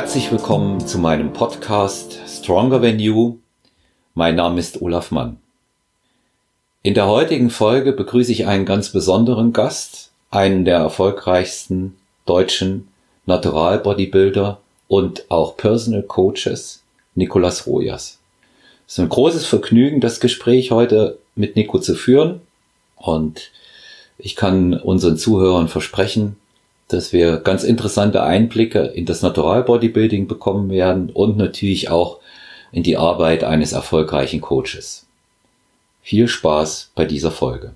Herzlich willkommen zu meinem Podcast Stronger Than You. Mein Name ist Olaf Mann. In der heutigen Folge begrüße ich einen ganz besonderen Gast, einen der erfolgreichsten deutschen Natural Bodybuilder und auch Personal Coaches, Nicolas Rojas. Es ist ein großes Vergnügen, das Gespräch heute mit Nico zu führen und ich kann unseren Zuhörern versprechen, dass wir ganz interessante Einblicke in das Natural Bodybuilding bekommen werden und natürlich auch in die Arbeit eines erfolgreichen Coaches. Viel Spaß bei dieser Folge.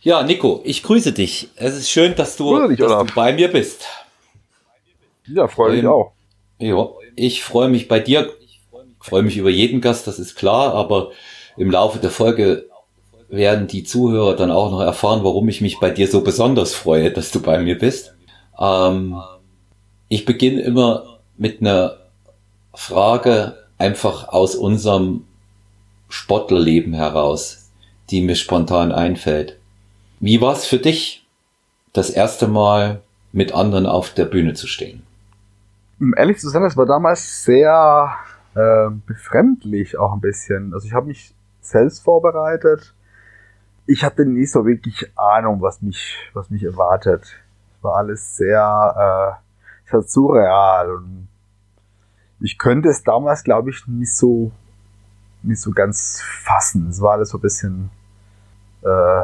Ja, Nico, ich grüße dich. Es ist schön, dass du, dich, dass du bei mir bist. Ja, freue mich ähm, auch. Ja, ich freue mich bei dir. Ich freue mich über jeden Gast, das ist klar, aber im Laufe der Folge werden die Zuhörer dann auch noch erfahren, warum ich mich bei dir so besonders freue, dass du bei mir bist. Ähm, ich beginne immer mit einer Frage einfach aus unserem Sportlerleben heraus, die mir spontan einfällt. Wie war es für dich, das erste Mal mit anderen auf der Bühne zu stehen? Ehrlich zu sein, das war damals sehr äh, befremdlich auch ein bisschen. Also ich habe mich selbst vorbereitet ich hatte nicht so wirklich Ahnung, was mich, was mich erwartet. Es war alles sehr, äh, sehr surreal und ich könnte es damals, glaube ich, nicht so, nicht so ganz fassen. Es war alles so ein bisschen, äh,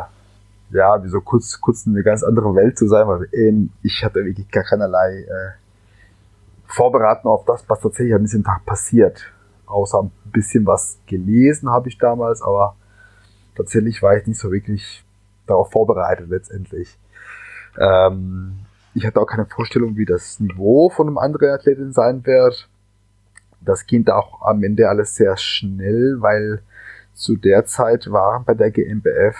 ja, wie so kurz, kurz in eine ganz andere Welt zu sein, weil ich hatte wirklich gar keinerlei äh, Vorbereitung auf das, was tatsächlich an diesem Tag passiert. Außer ein bisschen was gelesen habe ich damals, aber tatsächlich war ich nicht so wirklich darauf vorbereitet letztendlich. Ähm, ich hatte auch keine Vorstellung, wie das Niveau von einem anderen Athleten sein wird. Das ging auch am Ende alles sehr schnell, weil zu der Zeit waren bei der GmbF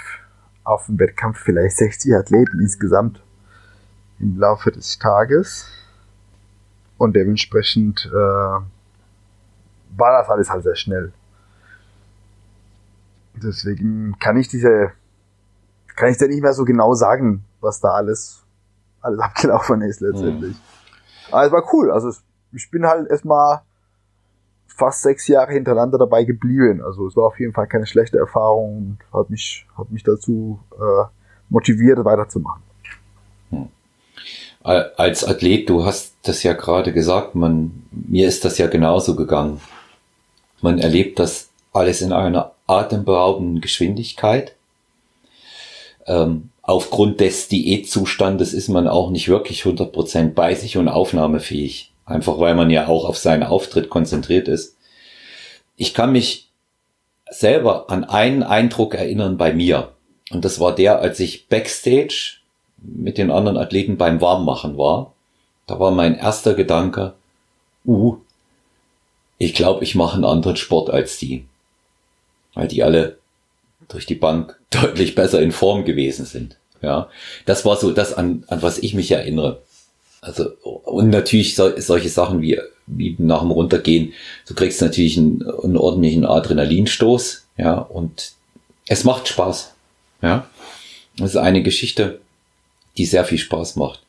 auf dem Wettkampf vielleicht 60 Athleten insgesamt im Laufe des Tages. Und dementsprechend äh, war das alles halt sehr schnell. Deswegen kann ich diese, kann ich da nicht mehr so genau sagen, was da alles, alles abgelaufen ist letztendlich. Mhm. Aber es war cool. Also ich bin halt erstmal fast sechs Jahre hintereinander dabei geblieben. Also es war auf jeden Fall keine schlechte Erfahrung und hat mich, hat mich dazu äh, motiviert, weiterzumachen. Hm. Als Athlet, du hast das ja gerade gesagt, man, mir ist das ja genauso gegangen. Man erlebt das alles in einer atemberaubenden Geschwindigkeit. Ähm, aufgrund des Diätzustandes ist man auch nicht wirklich 100% bei sich und aufnahmefähig. Einfach weil man ja auch auf seinen Auftritt konzentriert ist. Ich kann mich selber an einen Eindruck erinnern bei mir. Und das war der, als ich backstage mit den anderen Athleten beim Warmmachen war. Da war mein erster Gedanke, uh, ich glaube, ich mache einen anderen Sport als die weil die alle durch die Bank deutlich besser in Form gewesen sind. Ja, das war so das, an, an was ich mich erinnere. Also, und natürlich so, solche Sachen wie, wie nach dem Runtergehen. Du kriegst natürlich einen, einen ordentlichen Adrenalinstoß. Ja, und es macht Spaß. Ja, das ist eine Geschichte, die sehr viel Spaß macht.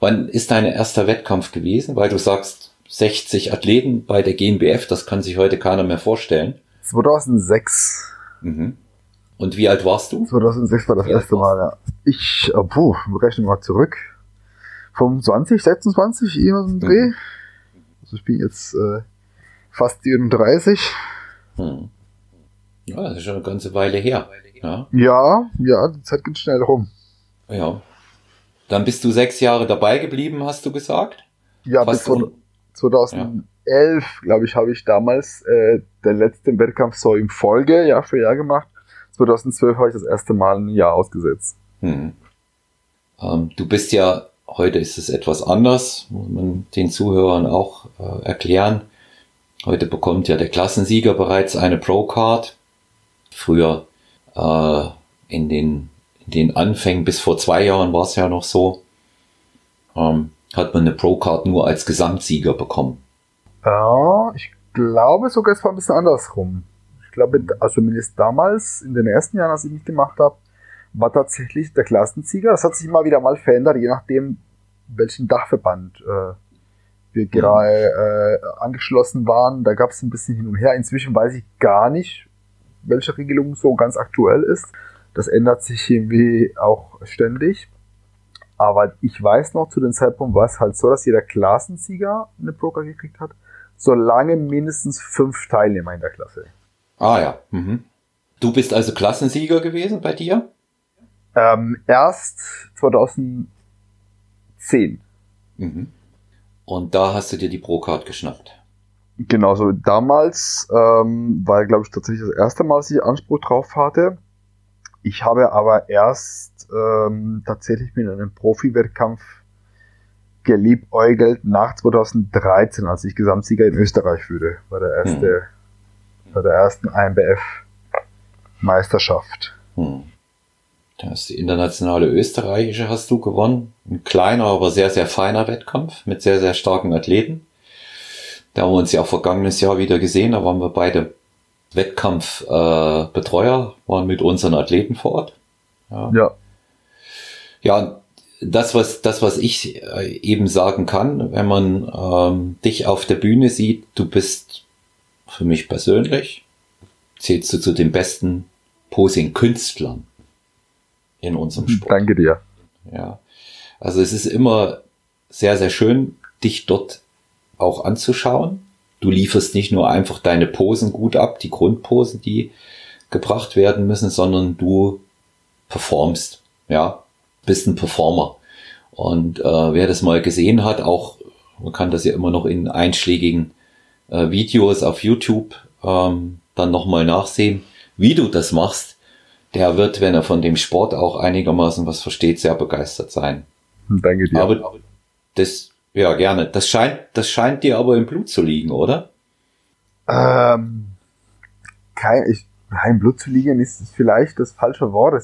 Wann ist dein erster Wettkampf gewesen? Weil du sagst, 60 Athleten bei der GmbF, das kann sich heute keiner mehr vorstellen. 2006. Mhm. Und wie alt warst du? 2006 war das wie erste Mal, ja. Ich, oh, puh, wir rechnen mal zurück. 25, 26, irgendwas im Dreh. Mhm. Also ich bin jetzt äh, fast 34. Hm. Ja, das ist schon eine ganze Weile her. Ja, ja, ja die Zeit geht schnell rum. Ja. Dann bist du sechs Jahre dabei geblieben, hast du gesagt? Ja, Fast bis 2000, 2011, glaube ich, habe ich damals äh, den letzten Wettkampf so im Folge Jahr für Jahr gemacht. 2012 habe ich das erste Mal ein Jahr ausgesetzt. Hm. Ähm, du bist ja, heute ist es etwas anders, muss man den Zuhörern auch äh, erklären. Heute bekommt ja der Klassensieger bereits eine Pro-Card. Früher äh, in, den, in den Anfängen, bis vor zwei Jahren war es ja noch so, ähm, hat man eine Pro-Card nur als Gesamtsieger bekommen. Ja, ich glaube sogar, es war ein bisschen andersrum. Ich glaube, also zumindest damals, in den ersten Jahren, als ich mich gemacht habe, war tatsächlich der Klassensieger. Das hat sich immer wieder mal verändert, je nachdem, welchen Dachverband äh, wir mhm. gerade äh, angeschlossen waren. Da gab es ein bisschen hin und her. Inzwischen weiß ich gar nicht, welche Regelung so ganz aktuell ist. Das ändert sich irgendwie auch ständig. Aber ich weiß noch, zu dem Zeitpunkt war es halt so, dass jeder Klassensieger eine Broker gekriegt hat, solange mindestens fünf Teilnehmer in der Klasse. Ah ja. Mhm. Du bist also Klassensieger gewesen bei dir? Ähm, erst 2010. Mhm. Und da hast du dir die Pro-Card geschnappt. Genau, so damals ähm, war, glaube ich, tatsächlich das erste Mal, dass ich Anspruch drauf hatte. Ich habe aber erst ähm, tatsächlich mit einem Profi-Wettkampf geliebäugelt nach 2013, als ich Gesamtsieger in Österreich wurde, bei der erste, hm. bei der ersten IMBF-Meisterschaft. Hm. Da die internationale österreichische hast du gewonnen. Ein kleiner, aber sehr, sehr feiner Wettkampf mit sehr, sehr starken Athleten. Da haben wir uns ja auch vergangenes Jahr wieder gesehen. Da waren wir beide Wettkampfbetreuer, äh, waren mit unseren Athleten vor Ort. Ja. Ja, ja das, was, das, was ich äh, eben sagen kann, wenn man ähm, dich auf der Bühne sieht, du bist für mich persönlich, zählst du zu den besten Posing-Künstlern in unserem hm, Sport. Danke dir. Ja. Also es ist immer sehr, sehr schön, dich dort auch anzuschauen. Du lieferst nicht nur einfach deine Posen gut ab, die Grundposen, die gebracht werden müssen, sondern du performst, ja, bist ein Performer. Und äh, wer das mal gesehen hat, auch, man kann das ja immer noch in einschlägigen äh, Videos auf YouTube ähm, dann nochmal nachsehen, wie du das machst, der wird, wenn er von dem Sport auch einigermaßen was versteht, sehr begeistert sein. Danke dir. Aber das, ja, gerne. Das scheint, das scheint dir aber im Blut zu liegen, oder? Ähm, kein, ich, nein, Blut zu liegen ist vielleicht das falsche Wort.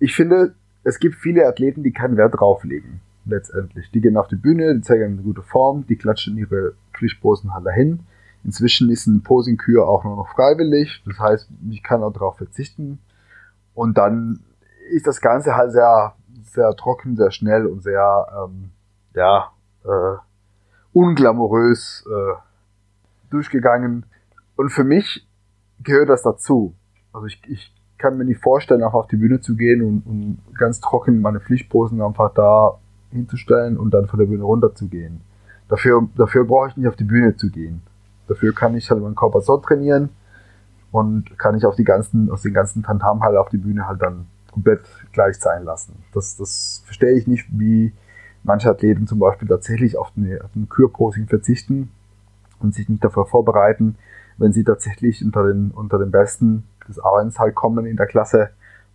Ich finde, es gibt viele Athleten, die keinen Wert drauf legen. Letztendlich. Die gehen auf die Bühne, die zeigen eine gute Form, die klatschen ihre Pflichtposen halt dahin. Inzwischen ist ein Posing-Kür auch nur noch freiwillig. Das heißt, ich kann auch darauf verzichten. Und dann ist das Ganze halt sehr, sehr trocken, sehr schnell und sehr, ähm, ja, äh, unglamourös äh, durchgegangen. Und für mich gehört das dazu. Also ich, ich kann mir nicht vorstellen, auch auf die Bühne zu gehen und, und ganz trocken meine Pflichtposen einfach da hinzustellen und dann von der Bühne runterzugehen. Dafür, dafür brauche ich nicht auf die Bühne zu gehen. Dafür kann ich halt meinen Körper so trainieren und kann ich auf die ganzen, aus den ganzen Tantam halt auf die Bühne halt dann komplett gleich sein lassen. Das, das verstehe ich nicht, wie manche Athleten zum Beispiel tatsächlich auf, eine, auf ein Kürposing verzichten und sich nicht dafür vorbereiten, wenn sie tatsächlich unter den, unter den Besten des Abends halt kommen in der Klasse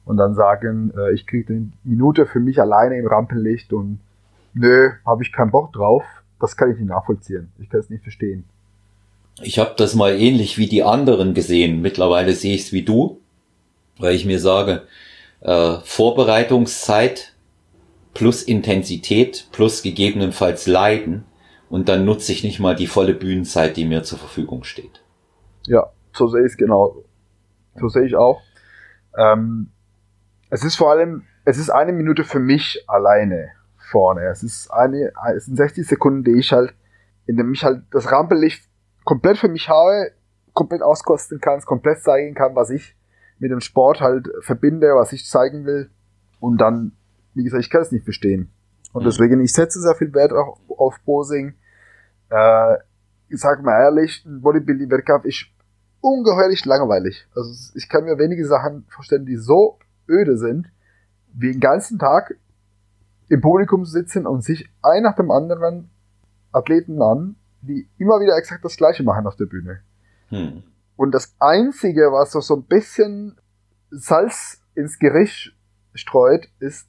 und dann sagen, äh, ich kriege eine Minute für mich alleine im Rampenlicht und nö, habe ich keinen Bock drauf, das kann ich nicht nachvollziehen. Ich kann es nicht verstehen. Ich habe das mal ähnlich wie die anderen gesehen. Mittlerweile sehe ich es wie du, weil ich mir sage, äh, Vorbereitungszeit plus Intensität plus gegebenenfalls Leiden und dann nutze ich nicht mal die volle Bühnenzeit, die mir zur Verfügung steht. Ja, so sehe ich es genau. So sehe ich auch. Ähm, es ist vor allem, es ist eine Minute für mich alleine vorne. Es ist eine, es sind 60 Sekunden, die ich halt, in dem ich halt das Rampenlicht komplett für mich habe, komplett auskosten kann, komplett zeigen kann, was ich mit dem Sport halt verbinde, was ich zeigen will. Und dann, wie gesagt, ich kann es nicht verstehen. Und mhm. deswegen, ich setze sehr viel Wert auf, auf Posing. Äh, ich sage mal ehrlich, ein Bodybuilding-Wettkampf ist ungeheuerlich langweilig. Also ich kann mir wenige Sachen vorstellen, die so öde sind, wie den ganzen Tag im Publikum sitzen und sich ein nach dem anderen Athleten an die immer wieder exakt das Gleiche machen auf der Bühne. Hm. Und das Einzige, was so, so ein bisschen Salz ins Gericht streut, ist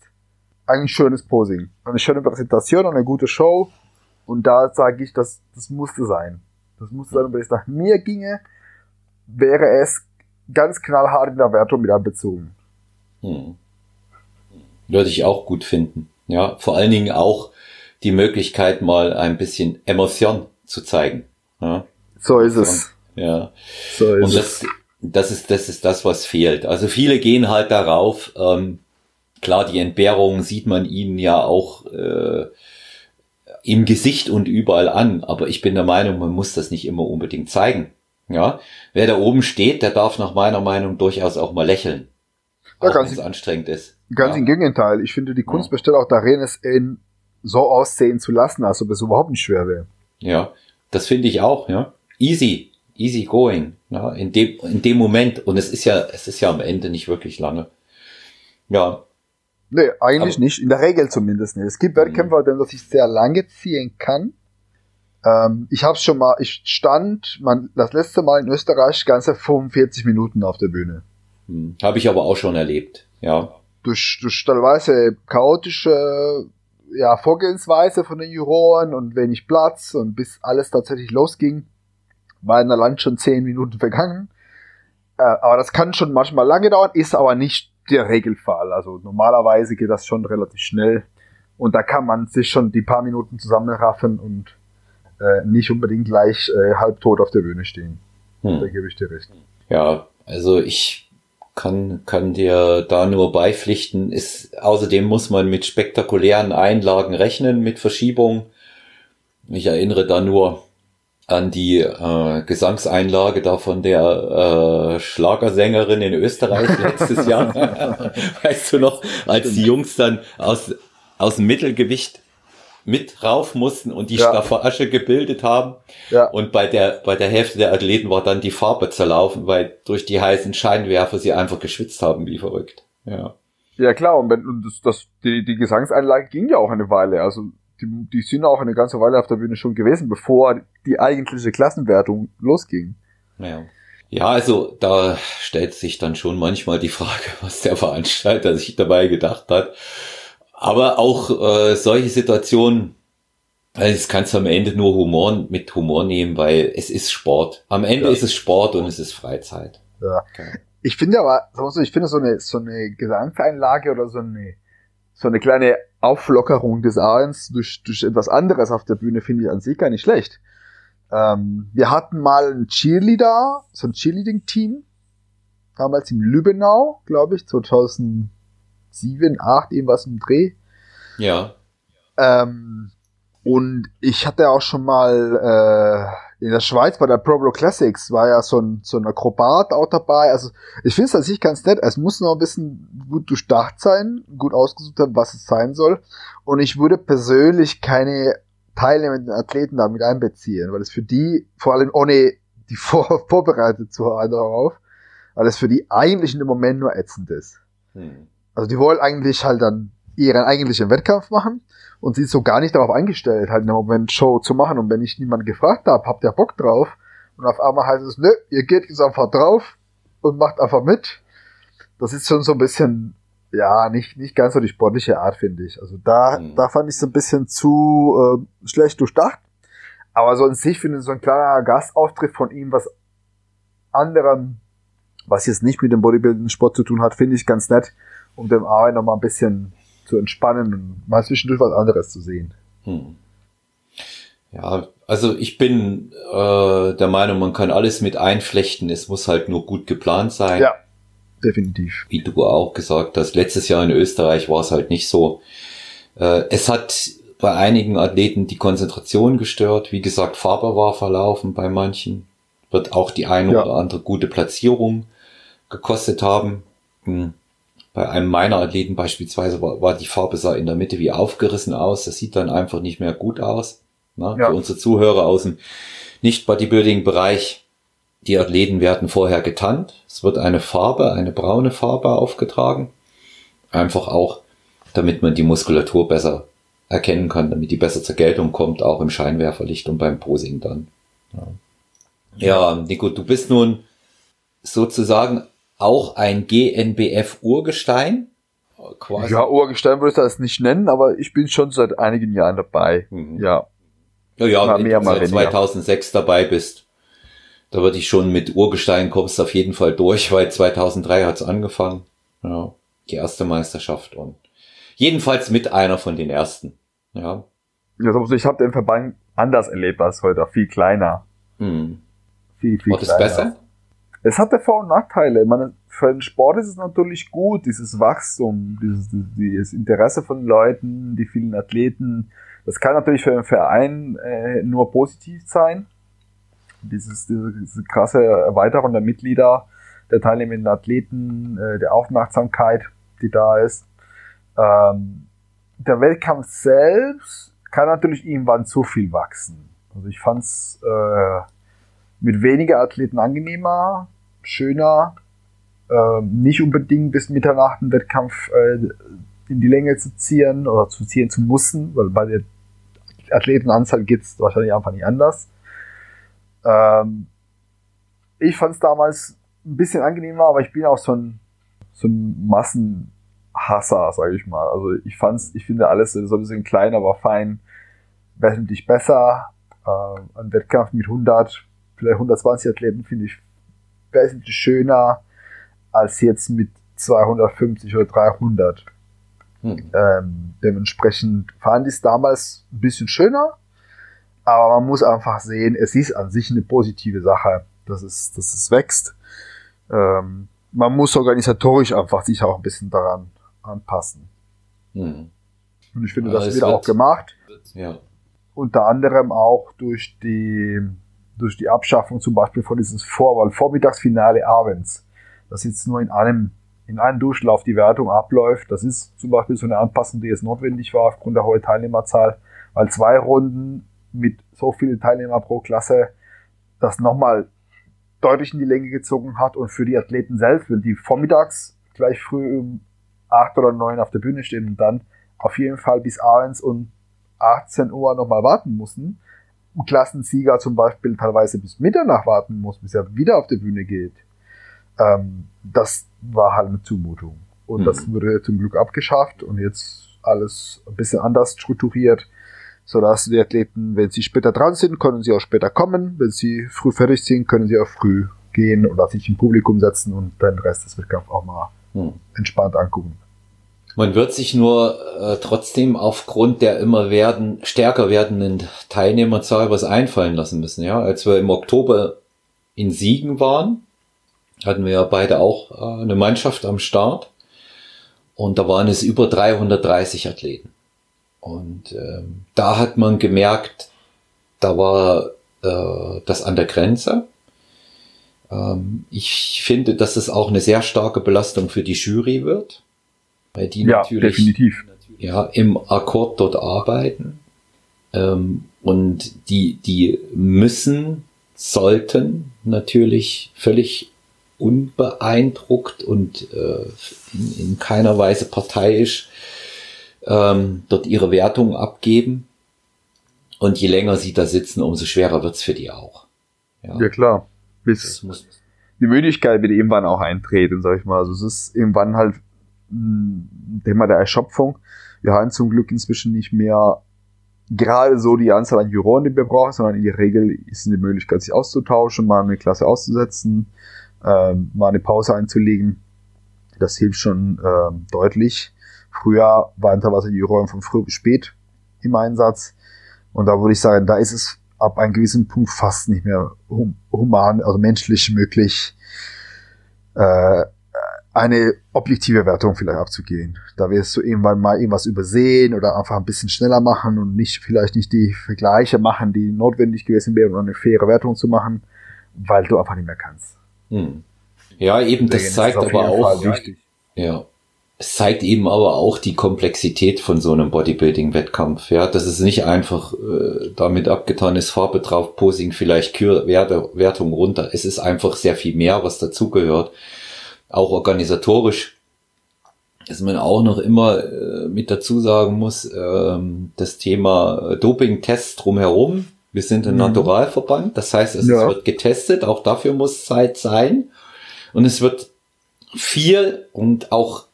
ein schönes Posing. Eine schöne Präsentation, eine gute Show. Und da sage ich, das, das musste sein. Das musste sein, wenn es nach mir ginge, wäre es ganz knallhart in der Wertung mit einbezogen. Hm. Würde ich auch gut finden. Ja, vor allen Dingen auch die Möglichkeit, mal ein bisschen Emotion zu zeigen. Ja? So ist es. Ja. So ist Und das, das ist, das ist das, was fehlt. Also viele gehen halt darauf, ähm, klar, die Entbehrungen sieht man ihnen ja auch äh, im Gesicht und überall an. Aber ich bin der Meinung, man muss das nicht immer unbedingt zeigen. Ja, wer da oben steht, der darf nach meiner Meinung durchaus auch mal lächeln. Ja, auch ganz wenn anstrengend ist. Ganz ja. im Gegenteil. Ich finde, die Kunst besteht auch darin, es in so aussehen zu lassen, als ob es überhaupt nicht schwer wäre. Ja, das finde ich auch, ja. Easy, easy going, ja, in dem, in dem Moment. Und es ist ja, es ist ja am Ende nicht wirklich lange. Ja, Nee, eigentlich Aber- nicht. In der Regel zumindest nicht. Es gibt Wettkämpfe, bei denen das sich sehr lange ziehen kann. Ähm, ich habe schon mal, ich stand man, das letzte Mal in Österreich ganze 45 Minuten auf der Bühne. hm, habe ich aber auch schon erlebt. Ja, Durch, durch teilweise chaotische ja, Vorgehensweise von den Juroren und wenig Platz und bis alles tatsächlich losging, war in der Land schon 10 Minuten vergangen. Äh, aber das kann schon manchmal lange dauern, ist aber nicht der Regelfall. Also normalerweise geht das schon relativ schnell. Und da kann man sich schon die paar Minuten zusammenraffen und äh, nicht unbedingt gleich äh, halbtot auf der Bühne stehen. Da hm. gebe ich dir recht. ja, also ich kann, kann dir da nur beipflichten. Ist, außerdem muss man mit spektakulären Einlagen rechnen, mit Verschiebung. Ich erinnere da nur an die äh, Gesangseinlage da von der äh, Schlagersängerin in Österreich letztes Jahr. weißt du noch, als die Jungs dann aus, aus dem Mittelgewicht mit rauf mussten und die Ja. Staffasche gebildet haben. Ja, Und bei der, bei der Hälfte der Athleten war dann die Farbe zerlaufen, weil durch die heißen Scheinwerfer sie einfach geschwitzt haben wie verrückt. Ja. Ja klar, und, wenn, und das, das, die, die Gesangseinlage ging ja auch eine Weile. Also die, die sind auch eine ganze Weile auf der Bühne schon gewesen, bevor die eigentliche Klassenwertung losging. Ja. Ja, also da stellt sich dann schon manchmal die Frage, was der Veranstalter sich dabei gedacht hat. Aber auch äh, solche Situationen, also das kannst du am Ende nur Humor mit Humor nehmen, weil es ist Sport. Am Ende Ja. ist es Sport und es ist Freizeit. Ja. Okay. Ich finde aber, wir so, ich finde so eine, so eine Gesangseinlage oder so eine, so eine kleine Auflockerung des Abends durch, durch etwas anderes auf der Bühne finde ich an sich gar nicht schlecht. Ähm, wir hatten mal ein Cheerleader, so ein Cheerleading-Team, damals in Lübbenau, glaube ich, 2007, 2008, irgendwas im Dreh. Ja. Ähm, und ich hatte auch schon mal äh, in der Schweiz bei der Pro Classics war ja so ein, so ein Akrobat auch dabei. Also ich finde es an sich ganz nett. Es muss noch ein bisschen gut durchdacht sein, gut ausgesucht haben, was es sein soll. Und ich würde persönlich keine teilnehmenden Athleten damit einbeziehen, weil es für die, vor allem ohne die vor, vorbereitet zu haben darauf, weil es für die eigentlich dem Moment nur ätzend ist. Hm. Also die wollen eigentlich halt dann ihren eigentlichen Wettkampf machen und sind so gar nicht darauf eingestellt, halt in dem Moment Show zu machen. Und wenn ich niemanden gefragt habe, habt ihr Bock drauf? Und auf einmal heißt es, nö, ihr geht jetzt einfach drauf und macht einfach mit. Das ist schon so ein bisschen, ja, nicht, nicht ganz so die sportliche Art, finde ich. Also da, Mhm. da fand ich es ein bisschen zu äh, schlecht durchdacht. Aber so an sich finde ich so ein kleiner Gastauftritt von ihm, was anderem, was jetzt nicht mit dem Bodybuilding-Sport zu tun hat, finde ich ganz nett, um dem noch mal ein bisschen zu entspannen und mal zwischendurch was anderes zu sehen. Hm. Ja, also ich bin äh, der Meinung, man kann alles mit einflechten. Es muss halt nur gut geplant sein. Ja. Definitiv. Wie du auch gesagt hast, letztes Jahr in Österreich war es halt nicht so. Äh, es hat bei einigen Athleten die Konzentration gestört. Wie gesagt, Farbe war verlaufen bei manchen. Wird auch die eine Ja. oder andere gute Platzierung gekostet haben. Hm. Bei einem meiner Athleten beispielsweise war, war die Farbe sah in der Mitte wie aufgerissen aus. Das sieht dann einfach nicht mehr gut aus. Na, Ja. Für unsere Zuhörer aus dem Nicht-Bodybuilding-Bereich. Die Athleten werden vorher getannt. Es wird eine Farbe, eine braune Farbe aufgetragen. Einfach auch, damit man die Muskulatur besser erkennen kann, damit die besser zur Geltung kommt, auch im Scheinwerferlicht und beim Posing dann. Ja, ja Nico, du bist nun sozusagen auch ein GNBF-Urgestein. Quasi. Ja, Urgestein würde ich das nicht nennen, aber ich bin schon seit einigen Jahren dabei. Mhm. Ja. Ja, ja, Mal wenn du seit weniger. 2006 dabei bist, da würde ich schon mit Urgestein kommst auf jeden Fall durch, weil 2003 hat's angefangen. Ja, die erste Meisterschaft und jedenfalls mit einer von den ersten. Ja. ja also ich habe den Verband anders erlebt als heute, viel kleiner. Hm. Viel, viel War das kleiner. besser? Es hatte Vor- und Nachteile. Meine, für den Sport ist es natürlich gut, dieses Wachstum, dieses, dieses Interesse von Leuten, die vielen Athleten, Das kann natürlich für den Verein äh, nur positiv sein. Dieses, diese, diese krasse Erweiterung der Mitglieder, der teilnehmenden Athleten, äh, der Aufmerksamkeit, die da ist. Ähm, der Wettkampf selbst kann natürlich irgendwann zu viel wachsen. Also ich fand es äh, mit weniger Athleten angenehmer, schöner, äh, nicht unbedingt bis Mitternacht einen Wettkampf äh, in die Länge zu ziehen oder zu ziehen zu müssen, weil bei der Athletenanzahl geht es wahrscheinlich einfach nicht anders. Ähm, ich fand es damals ein bisschen angenehmer, aber ich bin auch so ein, so ein Massenhasser, sage ich mal. Also ich fand's, ich finde alles so ein bisschen klein, aber fein, wesentlich besser. Äh, ein Wettkampf mit 100, vielleicht 120 Athleten finde ich wesentlich schöner als jetzt mit 250 oder 300. Hm. Ähm, dementsprechend fand ich es damals ein bisschen schöner, aber man muss einfach sehen, es ist an sich eine positive Sache, dass es, dass es wächst. Ähm, man muss organisatorisch einfach sich auch ein bisschen daran anpassen. Hm. Und ich finde, ja, das wird auch gemacht. Ja. Unter anderem auch durch die, durch die Abschaffung zum Beispiel von dieses Vorwahl-Vormittagsfinale abends, das jetzt nur in einem, in einem Durchlauf die Wertung abläuft. Das ist zum Beispiel so eine Anpassung, die jetzt notwendig war aufgrund der hohen Teilnehmerzahl, weil zwei Runden mit so vielen Teilnehmern pro Klasse das nochmal deutlich in die Länge gezogen hat und für die Athleten selbst, wenn die vormittags gleich früh um acht oder neun auf der Bühne stehen und dann auf jeden Fall bis abends um 18 Uhr nochmal warten mussten, Klassensieger zum Beispiel teilweise bis Mitternacht warten muss, bis er wieder auf der Bühne geht, ähm, das war halt eine Zumutung. Und mhm. das wurde zum Glück abgeschafft und jetzt alles ein bisschen anders strukturiert sodass die Athleten, wenn sie später dran sind, können sie auch später kommen. Wenn sie früh fertig sind, können sie auch früh gehen oder sich im Publikum setzen und den Rest des Wettkampfs auch mal hm. entspannt angucken. Man wird sich nur äh, trotzdem aufgrund der immer werden, stärker werdenden Teilnehmerzahl was einfallen lassen müssen. Ja, als wir im Oktober in Siegen waren, hatten wir ja beide auch äh, eine Mannschaft am Start und da waren es über 330 Athleten. Und ähm, da hat man gemerkt, da war äh, das an der Grenze. Ähm, ich finde, dass es auch eine sehr starke Belastung für die Jury wird, weil die ja, natürlich definitiv. Ja, im Akkord dort arbeiten. Ähm, und die, die müssen, sollten natürlich völlig unbeeindruckt und äh, in, in keiner Weise parteiisch ähm, dort ihre Wertung abgeben. Und je länger sie da sitzen, umso schwerer wird's für die auch. Ja, ja klar. Bis die Müdigkeit wird irgendwann auch eintreten, sag ich mal. Also es ist irgendwann halt Thema der Erschöpfung. Wir haben zum Glück inzwischen nicht mehr gerade so die Anzahl an Juroren, die wir brauchen, sondern in der Regel ist es die Möglichkeit, sich auszutauschen, mal eine Klasse auszusetzen, ähm, mal eine Pause einzulegen. Das hilft schon ähm, deutlich. Früher waren teilweise die Räume von früh bis spät im Einsatz. Und da würde ich sagen, da ist es ab einem gewissen Punkt fast nicht mehr human, also menschlich möglich, äh, eine objektive Wertung vielleicht abzugehen. Da wirst du irgendwann mal irgendwas übersehen oder einfach ein bisschen schneller machen und nicht vielleicht nicht die Vergleiche machen, die notwendig gewesen wären, um eine faire Wertung zu machen, weil du einfach nicht mehr kannst. Hm. Ja, eben, das zeigt aber auch, ja, es zeigt eben aber auch die Komplexität von so einem Bodybuilding-Wettkampf, ja, dass es nicht einfach äh, damit abgetan ist, Farbe drauf, Posing vielleicht Kür, Werte, Wertung runter. Es ist einfach sehr viel mehr, was dazugehört. Auch organisatorisch, dass man auch noch immer äh, mit dazu sagen muss, ähm, das Thema Doping-Tests drumherum. Wir sind ein mhm. Naturalverband, das heißt, es ja. wird getestet, auch dafür muss Zeit sein. Und es wird viel und auch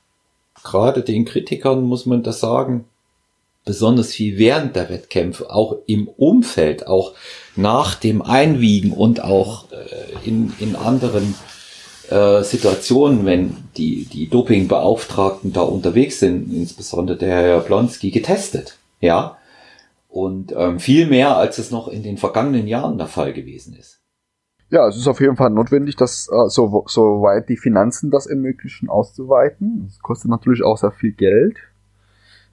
gerade den Kritikern muss man das sagen, besonders viel während der Wettkämpfe, auch im Umfeld, auch nach dem Einwiegen und auch äh, in, in anderen äh, Situationen, wenn die, die Dopingbeauftragten da unterwegs sind, insbesondere der Herr Blonski, getestet. Ja. Und ähm, viel mehr, als es noch in den vergangenen Jahren der Fall gewesen ist. Ja, es ist auf jeden Fall notwendig, dass äh, so, so weit die Finanzen das ermöglichen, auszuweiten. Das kostet natürlich auch sehr viel Geld.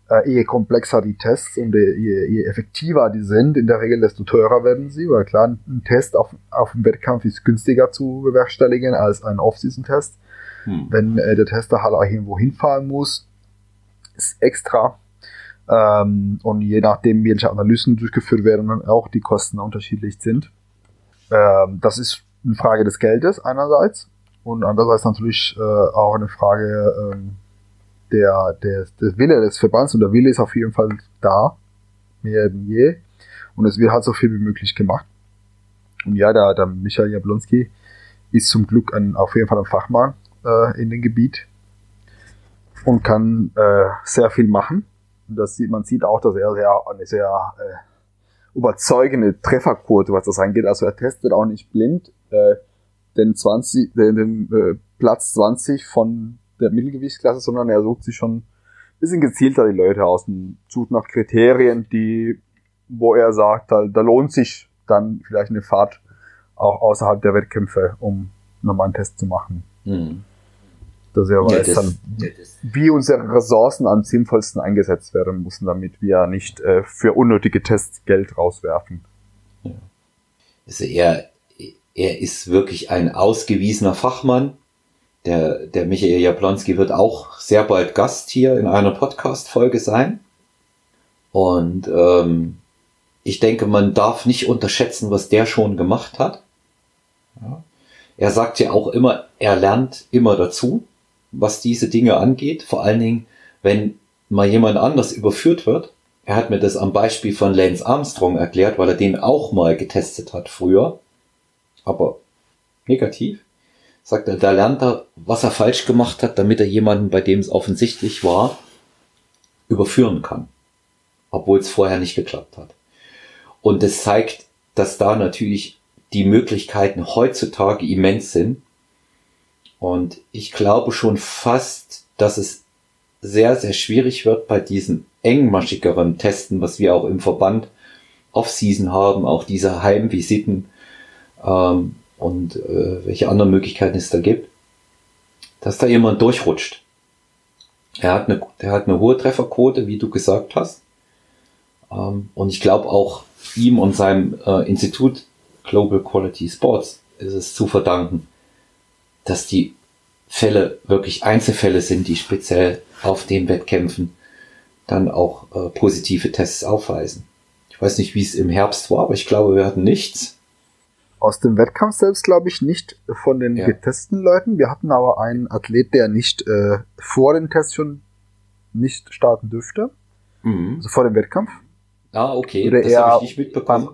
Äh, je komplexer die Tests und je, je effektiver die sind, in der Regel desto teurer werden sie, weil klar, ein Test auf, auf dem Wettkampf ist günstiger zu bewerkstelligen als ein Off-Season-Test. Hm. Wenn äh, der Tester halt auch irgendwo hinfahren muss, ist extra. Ähm, und je nachdem, welche Analysen durchgeführt werden, dann auch die Kosten unterschiedlich sind. Ähm, das ist eine Frage des Geldes einerseits und andererseits natürlich äh, auch eine Frage ähm, der, der, der Wille des Verbands und der Wille ist auf jeden Fall da, mehr denn je. Und es wird halt so viel wie möglich gemacht. Und ja, der, der Michael Jablonski ist zum Glück ein, auf jeden Fall ein Fachmann äh, in dem Gebiet und kann äh, sehr viel machen. Das sieht, man sieht auch, dass er sehr, eine sehr äh, überzeugende Trefferquote, was das angeht. Also er testet auch nicht blind äh, den, 20, den, den äh, Platz 20 von der Mittelgewichtsklasse, sondern er sucht sich schon ein bisschen gezielter die Leute aus und sucht nach Kriterien, die, wo er sagt, da, da lohnt sich dann vielleicht eine Fahrt auch außerhalb der Wettkämpfe, um nochmal einen Test zu machen. Mhm. Dass er weiß ja, dann, wie unsere Ressourcen am sinnvollsten eingesetzt werden müssen, damit wir nicht äh, für unnötige Tests Geld rauswerfen. Ja. Also er, er ist wirklich ein ausgewiesener Fachmann der, der Michael Jablonski wird auch sehr bald Gast hier in einer Podcast-Folge sein. Und ähm, ich denke, man darf nicht unterschätzen, was der schon gemacht hat. Ja. Er sagt ja auch immer, er lernt immer dazu, was diese Dinge angeht. Vor allen Dingen, wenn mal jemand anders überführt wird. Er hat mir das am Beispiel von Lance Armstrong erklärt, weil er den auch mal getestet hat früher. Aber negativ sagt er, da lernt er, was er falsch gemacht hat, damit er jemanden, bei dem es offensichtlich war, überführen kann. Obwohl es vorher nicht geklappt hat. Und es zeigt, dass da natürlich die Möglichkeiten heutzutage immens sind. Und ich glaube schon fast, dass es sehr, sehr schwierig wird bei diesen engmaschigeren Testen, was wir auch im Verband Off-Season haben, auch diese Heimvisiten, ähm, und äh, welche anderen Möglichkeiten es da gibt, dass da jemand durchrutscht. Er hat eine, er hat eine hohe Trefferquote, wie du gesagt hast. Ähm, und ich glaube auch ihm und seinem äh, Institut Global Quality Sports ist es zu verdanken, dass die Fälle wirklich Einzelfälle sind, die speziell auf den Wettkämpfen dann auch äh, positive Tests aufweisen. Ich weiß nicht, wie es im Herbst war, aber ich glaube, wir hatten nichts. Aus dem Wettkampf selbst glaube ich nicht von den ja. getesteten Leuten. Wir hatten aber einen Athlet, der nicht äh, vor dem Test schon nicht starten dürfte. Mhm. Also vor dem Wettkampf. Ah, okay. Oder das habe ich nicht mitbekommen. Beim,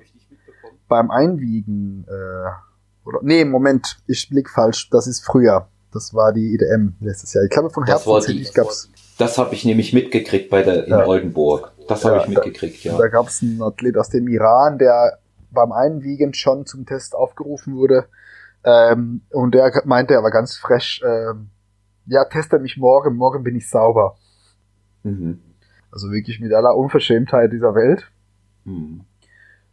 beim Einwiegen, äh, oder, nee, Moment, ich blick falsch. Das ist früher. Das war die IDM letztes Jahr. Ich glaube, von Herbst das, die, gab's. Das habe ich nämlich mitgekriegt bei der in ja. Oldenburg. Das habe ja, ich mitgekriegt, ja. Da gab es einen Athlet aus dem Iran, der beim Einwiegen schon zum Test aufgerufen wurde. Ähm, und der meinte, er war ganz fresh, ähm, ja, teste mich morgen, morgen bin ich sauber. Mhm. Also wirklich mit aller Unverschämtheit dieser Welt. Mhm.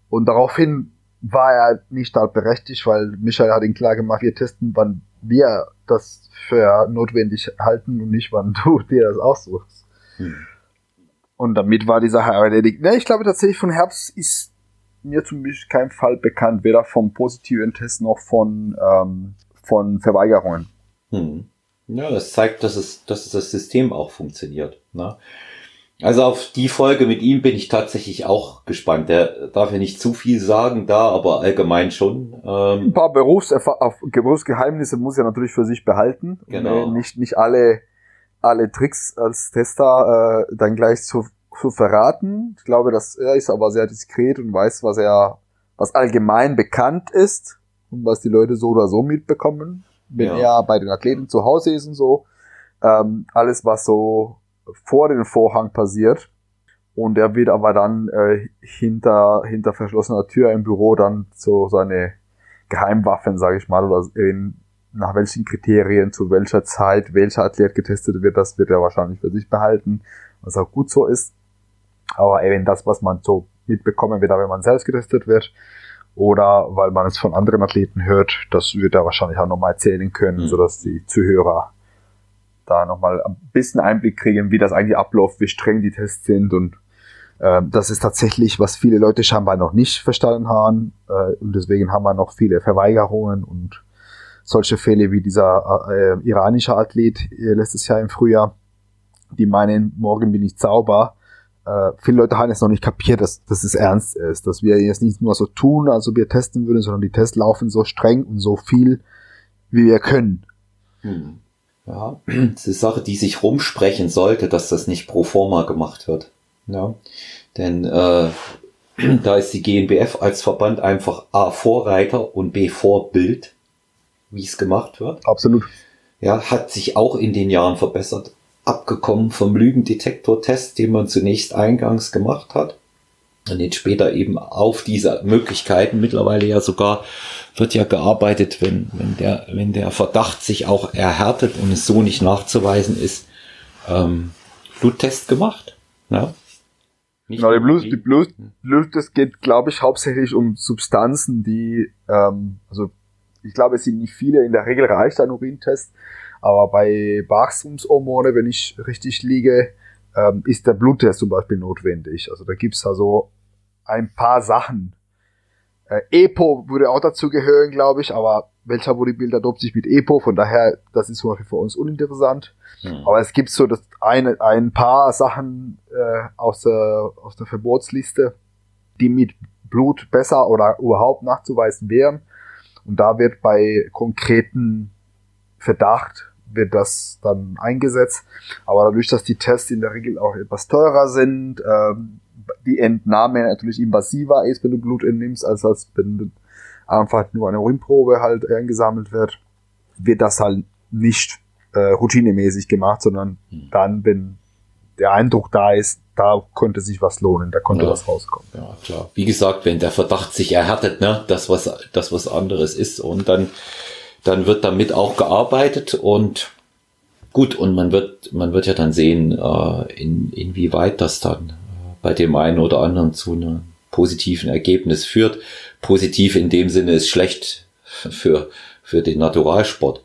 Und daraufhin war er nicht halt berechtigt, weil Michael hat ihn klar gemacht, wir testen, wann wir das für notwendig halten und nicht, wann du dir das aussuchst. Mhm. Und damit war die Sache erledigt. Ne, ich glaube tatsächlich von Herbst ist mir zumindest kein Fall bekannt, weder vom positiven Test noch von, ähm, von Verweigerungen. Hm. Ja, das zeigt, dass es, dass das System auch funktioniert. Ne? Also auf die Folge mit ihm bin ich tatsächlich auch gespannt. Der darf ja nicht zu viel sagen da, aber allgemein schon. Ähm Ein paar Berufsgeheimnisse muss er natürlich für sich behalten. Genau. Nicht, nicht alle, alle Tricks als Tester äh, dann gleich zu zu verraten. Ich glaube, dass er ist aber sehr diskret und weiß, was er, was allgemein bekannt ist und was die Leute so oder so mitbekommen, wenn ja. er bei den Athleten zu Hause ist und so. Ähm, alles, was so vor den Vorhang passiert. Und er wird aber dann äh, hinter, hinter verschlossener Tür im Büro dann so seine Geheimwaffen, sage ich mal, oder in, nach welchen Kriterien, zu welcher Zeit, welcher Athlet getestet wird, das wird er wahrscheinlich für sich behalten, was auch gut so ist. Aber eben das, was man so mitbekommen wird, wenn man selbst getestet wird oder weil man es von anderen Athleten hört, das wird er wahrscheinlich auch nochmal erzählen können, mhm. sodass die Zuhörer da nochmal ein bisschen Einblick kriegen, wie das eigentlich abläuft, wie streng die Tests sind und äh, das ist tatsächlich, was viele Leute scheinbar noch nicht verstanden haben äh, und deswegen haben wir noch viele Verweigerungen und solche Fälle wie dieser äh, iranische Athlet äh, letztes Jahr im Frühjahr, die meinen, morgen bin ich sauber. Äh, viele Leute haben es noch nicht kapiert, dass, dass es ernst ist, dass wir jetzt nicht nur so tun, als ob wir testen würden, sondern die Tests laufen so streng und so viel, wie wir können. Hm. Ja, das ist eine Sache, die sich rumsprechen sollte, dass das nicht pro forma gemacht wird. Ja, denn äh, da ist die GNBF als Verband einfach A Vorreiter und B Vorbild, wie es gemacht wird. Absolut. Ja, hat sich auch in den Jahren verbessert. Abgekommen vom Lügendetektor-Test, den man zunächst eingangs gemacht hat. Und jetzt später eben auf diese Möglichkeiten. Mittlerweile ja sogar wird ja gearbeitet, wenn, wenn, der, wenn der Verdacht sich auch erhärtet und es so nicht nachzuweisen ist, ähm, Bluttest gemacht. Ja. Nicht genau, die Blut, die Blut, Blut, das geht, glaube ich, hauptsächlich um Substanzen, die, ähm, also ich glaube, es sind nicht viele, in der Regel reicht ein Urintest, aber bei Wachstumshormone, wenn ich richtig liege, ähm, ist der Bluttest zum Beispiel notwendig. Also da gibt's also ein paar Sachen, äh, EPO würde auch dazu gehören, glaube ich, aber welcher Bodybuilder dopt sich mit EPO, von daher, das ist zum Beispiel für uns uninteressant. Mhm. Aber es gibt so das eine, ein paar Sachen äh, aus, der, aus der Verbotsliste, die mit Blut besser oder überhaupt nachzuweisen wären. Und da wird bei konkreten Verdacht wird das dann eingesetzt. Aber dadurch, dass die Tests in der Regel auch etwas teurer sind, ähm, die Entnahme natürlich invasiver ist, wenn du Blut entnimmst, als, als wenn einfach nur eine Urinprobe halt eingesammelt wird, wird das halt nicht äh, routinemäßig gemacht, sondern hm. dann, wenn der Eindruck da ist, da könnte sich was lohnen, da konnte ja. was rauskommen. Ja, klar. Wie gesagt, wenn der Verdacht sich erhärtet, ne, das was, das was anderes ist und dann, dann wird damit auch gearbeitet und gut, und man wird, man wird ja dann sehen, äh, in, inwieweit das dann bei dem einen oder anderen zu einem positiven Ergebnis führt. Positiv in dem Sinne ist schlecht für, für den Naturalsport.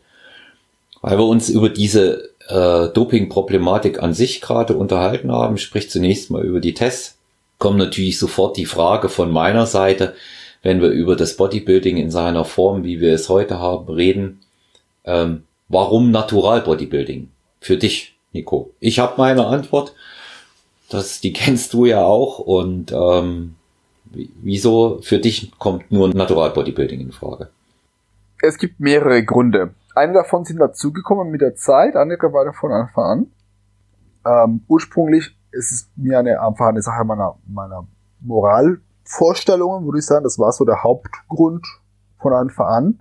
Weil wir uns über diese äh, Doping-Problematik an sich gerade unterhalten haben, sprich zunächst mal über die Tests, kommt natürlich sofort die Frage von meiner Seite, wenn wir über das Bodybuilding in seiner Form, wie wir es heute haben, reden, ähm, warum Natural Bodybuilding? Für dich, Nico. Ich habe meine Antwort. Das, die kennst du ja auch. Und ähm, wieso für dich kommt nur Natural Bodybuilding in Frage? Es gibt mehrere Gründe. Eine davon sind dazugekommen mit der Zeit, andere war von Anfang an. Ähm, ursprünglich ist es mir eine, einfach eine Sache meiner, meiner Moralvorstellungen, würde ich sagen. Das war so der Hauptgrund von Anfang an,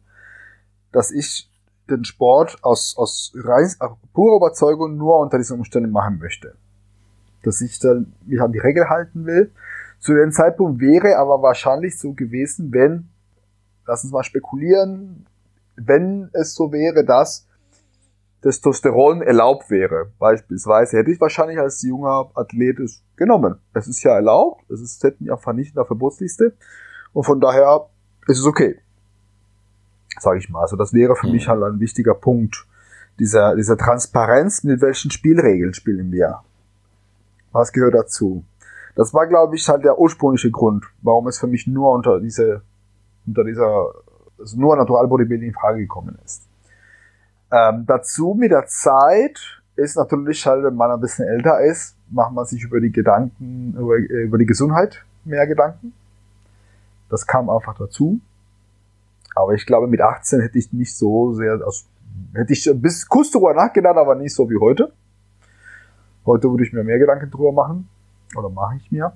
dass ich den Sport aus, aus rein, purer Überzeugung nur unter diesen Umständen machen möchte dass ich dann mich an die Regel halten will. Zu dem Zeitpunkt wäre aber wahrscheinlich so gewesen, wenn, lass uns mal spekulieren, wenn es so wäre, dass Testosteron erlaubt wäre, beispielsweise, hätte ich wahrscheinlich als junger Athlet es genommen. Es ist ja erlaubt, es ist einfach nicht in der Verbotsliste und von daher ist es okay. Sage ich mal. Also das wäre für mhm. mich halt ein wichtiger Punkt, dieser, dieser Transparenz, mit welchen Spielregeln spielen wir. Was gehört dazu? Das war, glaube ich, halt der ursprüngliche Grund, warum es für mich nur unter diese, unter dieser, also nur Natural Bodybuilding in Frage gekommen ist. Ähm, dazu mit der Zeit ist natürlich halt, wenn man ein bisschen älter ist, macht man sich über die Gedanken, über, über die Gesundheit mehr Gedanken. Das kam einfach dazu. Aber ich glaube, mit 18 hätte ich nicht so sehr, also hätte ich bis kurz darüber nachgedacht, aber nicht so wie heute. Heute würde ich mir mehr Gedanken drüber machen. Oder mache ich mir.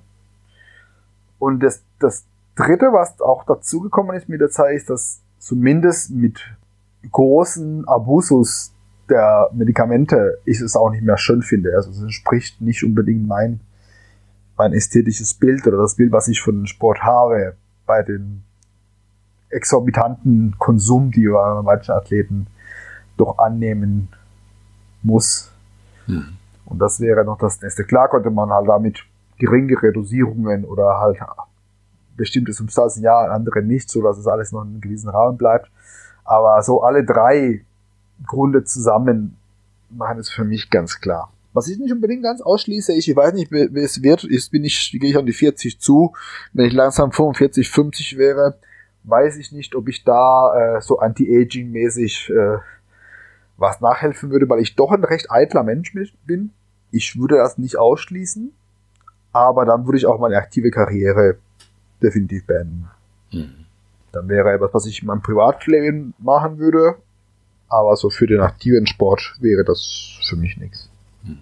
Und das, das dritte, was auch dazugekommen ist mit der Zeit, ist, dass zumindest mit großen Abusus der Medikamente ich es auch nicht mehr schön finde. Also es entspricht nicht unbedingt mein, mein ästhetisches Bild oder das Bild, was ich von Sport habe, bei den exorbitanten Konsum, die bei manchen Athleten doch annehmen muss. Hm. Und das wäre noch das nächste. Klar konnte man halt damit geringe Redosierungen oder halt bestimmte Substanzen ja, andere nicht, so dass es alles noch in einem gewissen Rahmen bleibt. Aber so alle drei Gründe zusammen machen ist für mich ganz klar. Was ich nicht unbedingt ganz ausschließe, ich, ich weiß nicht, wie es wird, ist, bin ich, gehe ich an die 40 zu. Wenn ich langsam 45, 50 wäre, weiß ich nicht, ob ich da äh, so anti-aging-mäßig äh, was nachhelfen würde, weil ich doch ein recht eitler Mensch bin. Ich würde das nicht ausschließen, aber dann würde ich auch meine aktive Karriere definitiv beenden. Mhm. Dann wäre etwas, was ich in meinem Privatleben machen würde, aber so für den aktiven Sport wäre das für mich nichts. Mhm.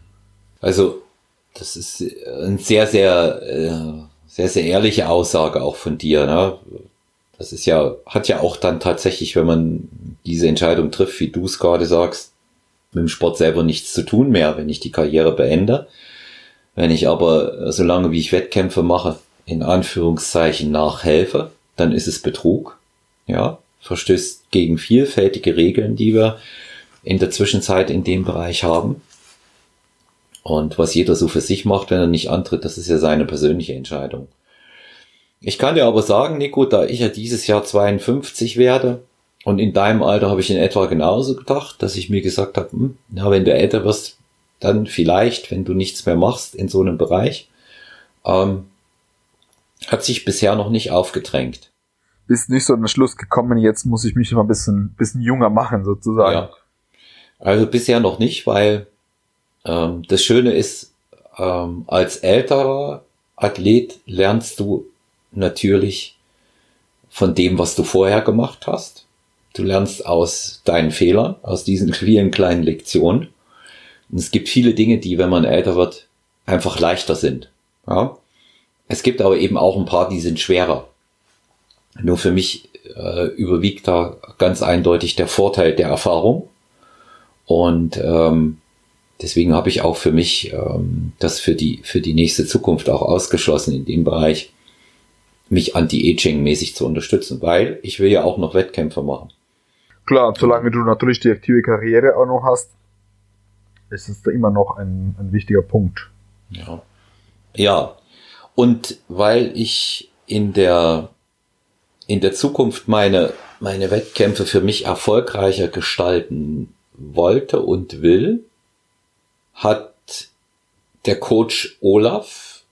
Also, das ist eine sehr, sehr, äh, sehr, sehr ehrliche Aussage auch von dir. Ne? Das ist ja, hat ja auch dann tatsächlich, wenn man diese Entscheidung trifft, wie du es gerade sagst, mit dem Sport selber nichts zu tun mehr, wenn ich die Karriere beende. Wenn ich aber, solange wie ich Wettkämpfe mache, in Anführungszeichen nachhelfe, dann ist es Betrug. Ja, verstößt gegen vielfältige Regeln, die wir in der Zwischenzeit in dem Bereich haben. Und was jeder so für sich macht, wenn er nicht antritt, das ist ja seine persönliche Entscheidung. Ich kann dir aber sagen, Nico, da ich ja dieses Jahr 52 werde und in deinem Alter habe ich in etwa genauso gedacht, dass ich mir gesagt habe, hm, na, wenn du älter wirst, dann vielleicht, wenn du nichts mehr machst in so einem Bereich, ähm, hat sich bisher noch nicht aufgedrängt. Bist nicht so an den Schluss gekommen, jetzt muss ich mich immer ein bisschen, bisschen junger machen, sozusagen. Ja. Also bisher noch nicht, weil ähm, das Schöne ist, ähm, als älterer Athlet lernst du natürlich von dem, was du vorher gemacht hast. Du lernst aus deinen Fehlern, aus diesen vielen kleinen Lektionen. Und es gibt viele Dinge, die, wenn man älter wird, einfach leichter sind. Ja? Es gibt aber eben auch ein paar, die sind schwerer. Nur für mich äh, überwiegt da ganz eindeutig der Vorteil der Erfahrung. Und ähm, deswegen habe ich auch für mich ähm, das für die, für die nächste Zukunft auch ausgeschlossen in dem Bereich, mich anti-aging-mäßig zu unterstützen, weil ich will ja auch noch Wettkämpfe machen. Klar, solange du natürlich die aktive Karriere auch noch hast, ist es da immer noch ein, ein wichtiger Punkt. Ja. Ja. Und weil ich in der, in der Zukunft meine, meine Wettkämpfe für mich erfolgreicher gestalten wollte und will, hat der Coach Olaf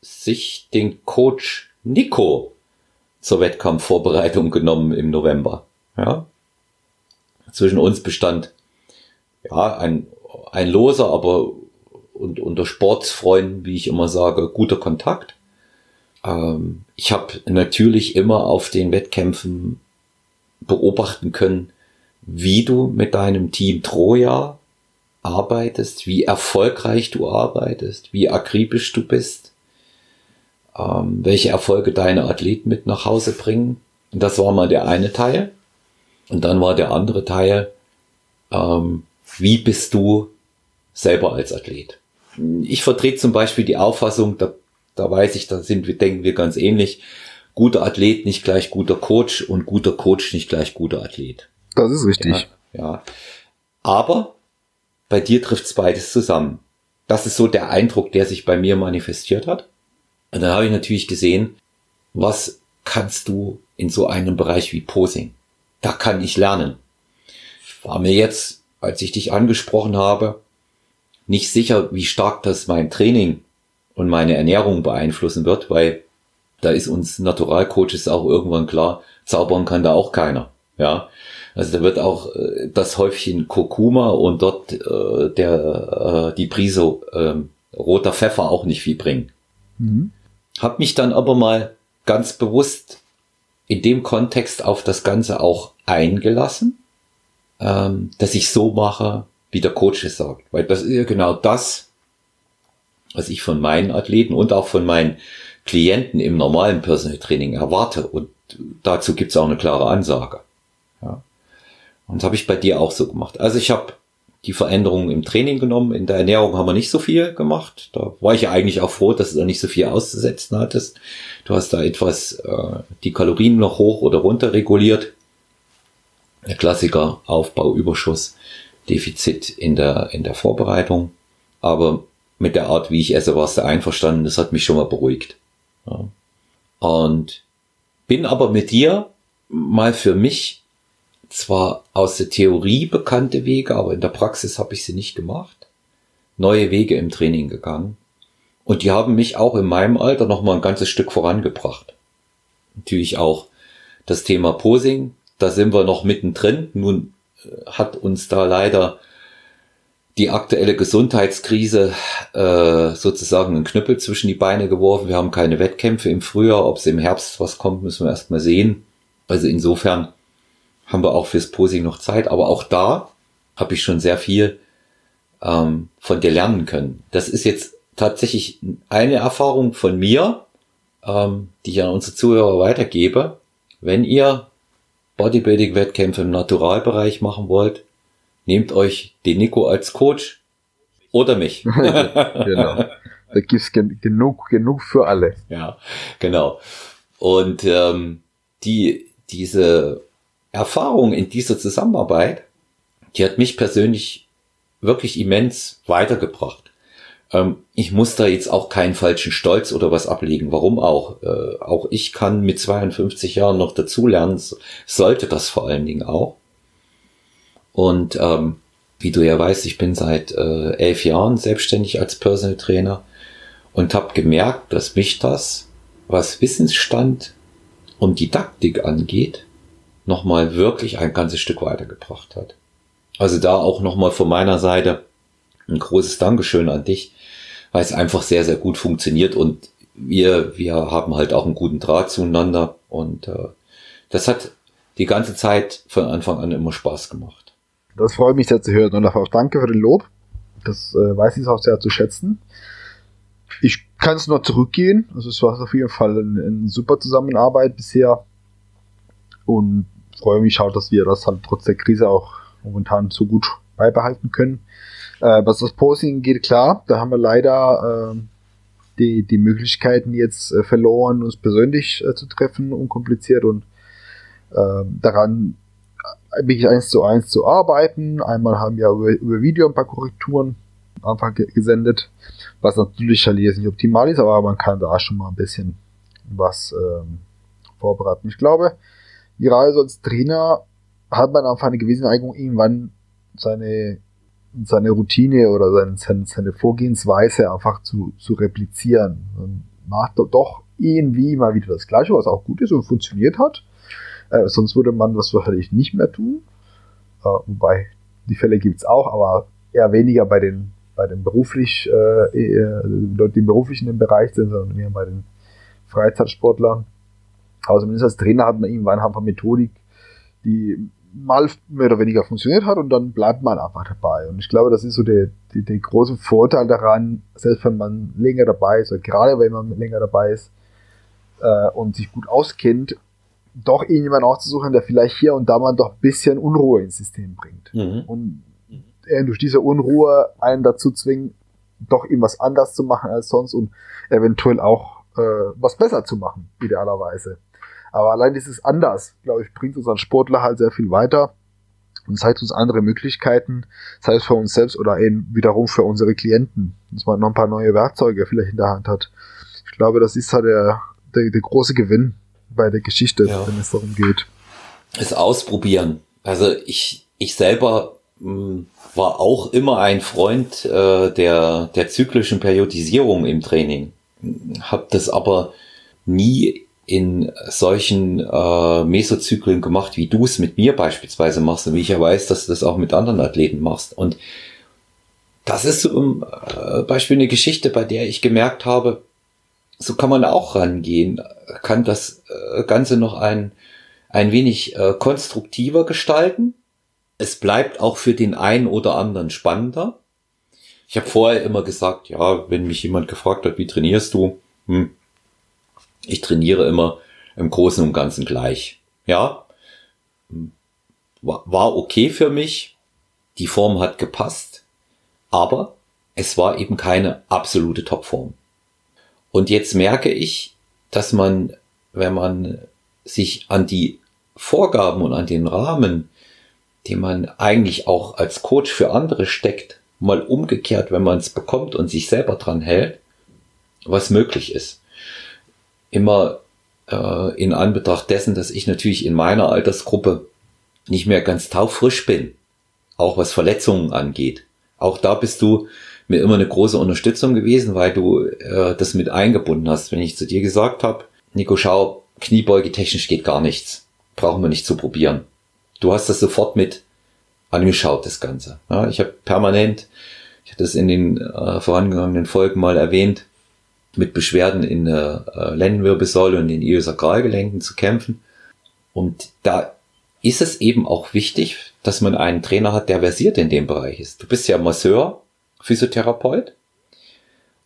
sich den Coach Nico zur Wettkampfvorbereitung genommen im November. Ja. Zwischen uns bestand ja ein, ein loser, aber und unter Sportsfreunden, wie ich immer sage, guter Kontakt. Ähm, ich habe natürlich immer auf den Wettkämpfen beobachten können, wie du mit deinem Team Troja arbeitest, wie erfolgreich du arbeitest, wie akribisch du bist, ähm, welche Erfolge deine Athleten mit nach Hause bringen. Und das war mal der eine Teil. Und dann war der andere Teil, ähm, wie bist du selber als Athlet? Ich vertrete zum Beispiel die Auffassung, da, da weiß ich, da sind wir, denken wir ganz ähnlich, guter Athlet nicht gleich guter Coach und guter Coach nicht gleich guter Athlet. Das ist richtig. Ja. ja. Aber bei dir trifft's beides zusammen. Das ist so der Eindruck, der sich bei mir manifestiert hat. Und dann habe ich natürlich gesehen, was kannst du in so einem Bereich wie Posing? Da kann ich lernen. Ich war mir jetzt, als ich dich angesprochen habe, nicht sicher, wie stark das mein Training und meine Ernährung beeinflussen wird, weil da ist uns Naturalcoaches auch irgendwann klar, zaubern kann da auch keiner. Ja, also da wird auch äh, das Häufchen Kurkuma und dort äh, der äh, die Prise äh, roter Pfeffer auch nicht viel bringen. Mhm. Hab mich dann aber mal ganz bewusst in dem Kontext auf das Ganze auch eingelassen, ähm, dass ich so mache, wie der Coach es sagt. Weil das ist ja genau das, was ich von meinen Athleten und auch von meinen Klienten im normalen Personal Training erwarte. Und dazu gibt's auch eine klare Ansage. Ja. Und das habe ich bei dir auch so gemacht. Also ich habe die Veränderungen im Training genommen. In der Ernährung haben wir nicht so viel gemacht. Da war ich ja eigentlich auch froh, dass du da nicht so viel auszusetzen hattest. Du hast da etwas äh, die Kalorien noch hoch oder runter reguliert. Der Klassiker Aufbauüberschuss, Defizit in der, in der Vorbereitung. Aber mit der Art, wie ich esse, warst du einverstanden. Das hat mich schon mal beruhigt. Ja. Und bin aber mit dir mal für mich zwar aus der Theorie bekannte Wege, aber in der Praxis habe ich sie nicht gemacht. Neue Wege im Training gegangen. Und die haben mich auch in meinem Alter noch mal ein ganzes Stück vorangebracht. Natürlich auch das Thema Posing, da sind wir noch mittendrin. Nun hat uns da leider die aktuelle Gesundheitskrise äh, sozusagen einen Knüppel zwischen die Beine geworfen. Wir haben keine Wettkämpfe im Frühjahr. Ob es im Herbst was kommt, müssen wir erst mal sehen. Also insofern haben wir auch fürs Posing noch Zeit. Aber auch da habe ich schon sehr viel ähm, von dir lernen können. Das ist jetzt tatsächlich eine Erfahrung von mir, ähm, die ich an unsere Zuhörer weitergebe. Wenn ihr Bodybuilding-Wettkämpfe im Naturalbereich machen wollt, nehmt euch den Nico als Coach oder mich. genau. Da gibt's gen genug, genug für alle. Ja, genau. Und ähm, die, diese Erfahrung in dieser Zusammenarbeit, die hat mich persönlich wirklich immens weitergebracht. Ähm, ich muss da jetzt auch keinen falschen Stolz oder was ablegen. Warum auch? Äh, auch ich kann mit 52 Jahren noch dazulernen, sollte das vor allen Dingen auch. Und ähm, wie du ja weißt, ich bin seit äh, elf Jahren selbstständig als Personal Trainer und habe gemerkt, dass mich das, was Wissensstand und Didaktik angeht, nochmal wirklich ein ganzes Stück weitergebracht hat. Also da auch nochmal von meiner Seite ein großes Dankeschön an dich, weil es einfach sehr, sehr gut funktioniert und wir, wir haben halt auch einen guten Draht zueinander und äh, das hat die ganze Zeit von Anfang an immer Spaß gemacht. Das freut mich sehr zu hören und auch danke für den Lob. Das äh, weiß ich auch sehr zu schätzen. Ich kann es nur zurückgehen. Also es war auf jeden Fall eine, eine super Zusammenarbeit bisher und freue mich auch, dass wir das halt trotz der Krise auch momentan so gut beibehalten können. Äh, was das Posing geht, klar, da haben wir leider äh, die, die Möglichkeiten jetzt äh, verloren, uns persönlich äh, zu treffen, unkompliziert und äh, daran wirklich eins zu eins zu arbeiten. Einmal haben wir über, über Video ein paar Korrekturen am Anfang gesendet, was natürlich halt jetzt nicht optimal ist, aber man kann da schon mal ein bisschen was ähm, vorbereiten. Ich glaube, gerade so als Trainer hat man einfach eine gewisse Neigung, irgendwann seine, seine Routine oder seine, seine Vorgehensweise einfach zu, zu replizieren. Man macht doch irgendwie mal wieder das Gleiche, was auch gut ist und funktioniert hat. Äh, sonst würde man das wahrscheinlich nicht mehr tun. Äh, wobei, die Fälle gibt's auch, aber eher weniger bei den, bei den beruflich, äh, äh die beruflich in dem Bereich sind, sondern mehr bei den Freizeitsportlern. Aber zumindest als Trainer hat man irgendwann einfach Methodik, die mal mehr oder weniger funktioniert hat und dann bleibt man einfach dabei. Und ich glaube, das ist so der, der, der große Vorteil daran, selbst wenn man länger dabei ist, oder gerade wenn man länger dabei ist äh, und sich gut auskennt, doch irgendjemand auszusuchen, der vielleicht hier und da mal doch ein bisschen Unruhe ins System bringt. Mhm. Und er durch diese Unruhe einen dazu zwingt, doch irgendwas anders zu machen als sonst und eventuell auch äh, was besser zu machen, idealerweise. Aber allein dieses anders, glaube ich, bringt unseren Sportler halt sehr viel weiter und zeigt uns andere Möglichkeiten, sei es für uns selbst oder eben wiederum für unsere Klienten, dass man noch ein paar neue Werkzeuge vielleicht in der Hand hat. Ich glaube, das ist halt der, der, der große Gewinn bei der Geschichte, ja. wenn es darum geht. Es ausprobieren. Also ich, ich selber mh, hm, war auch immer ein Freund äh, der, der zyklischen Periodisierung im Training. Hab das aber nie in solchen äh, Mesozyklen gemacht, wie du es mit mir beispielsweise machst und wie ich ja weiß, dass du das auch mit anderen Athleten machst. Und das ist zum äh, Beispiel eine Geschichte, bei der ich gemerkt habe, so kann man auch rangehen, kann das äh, Ganze noch ein, ein wenig äh, konstruktiver gestalten. Es bleibt auch für den einen oder anderen spannender. Ich habe vorher immer gesagt, ja, wenn mich jemand gefragt hat, wie trainierst du? Hm, ich trainiere immer im Großen und Ganzen gleich. Ja, war okay für mich. Die Form hat gepasst, aber es war eben keine absolute Topform. Und jetzt merke ich, dass man, wenn man sich an die Vorgaben und an den Rahmen, den man eigentlich auch als Coach für andere steckt, mal umgekehrt, wenn man es bekommt und sich selber dran hält, was möglich ist. Immer äh, in Anbetracht dessen, dass ich natürlich in meiner Altersgruppe nicht mehr ganz taufrisch bin, auch was Verletzungen angeht. Auch da bist du mir immer eine große Unterstützung gewesen, weil du äh, das mit eingebunden hast. Wenn ich zu dir gesagt habe, Nico, schau, Kniebeuge technisch geht gar nichts. Brauchen wir nicht zu probieren. Du hast das sofort mit angeschaut, das Ganze. Ja, ich habe permanent, ich hatte es in den äh, vorangegangenen Folgen mal erwähnt, mit Beschwerden in der äh, Lendenwirbelsäule und den Iliosakralgelenken zu kämpfen. Und da ist es eben auch wichtig, dass man einen Trainer hat, der versiert in dem Bereich ist. Du bist ja Masseur, Physiotherapeut.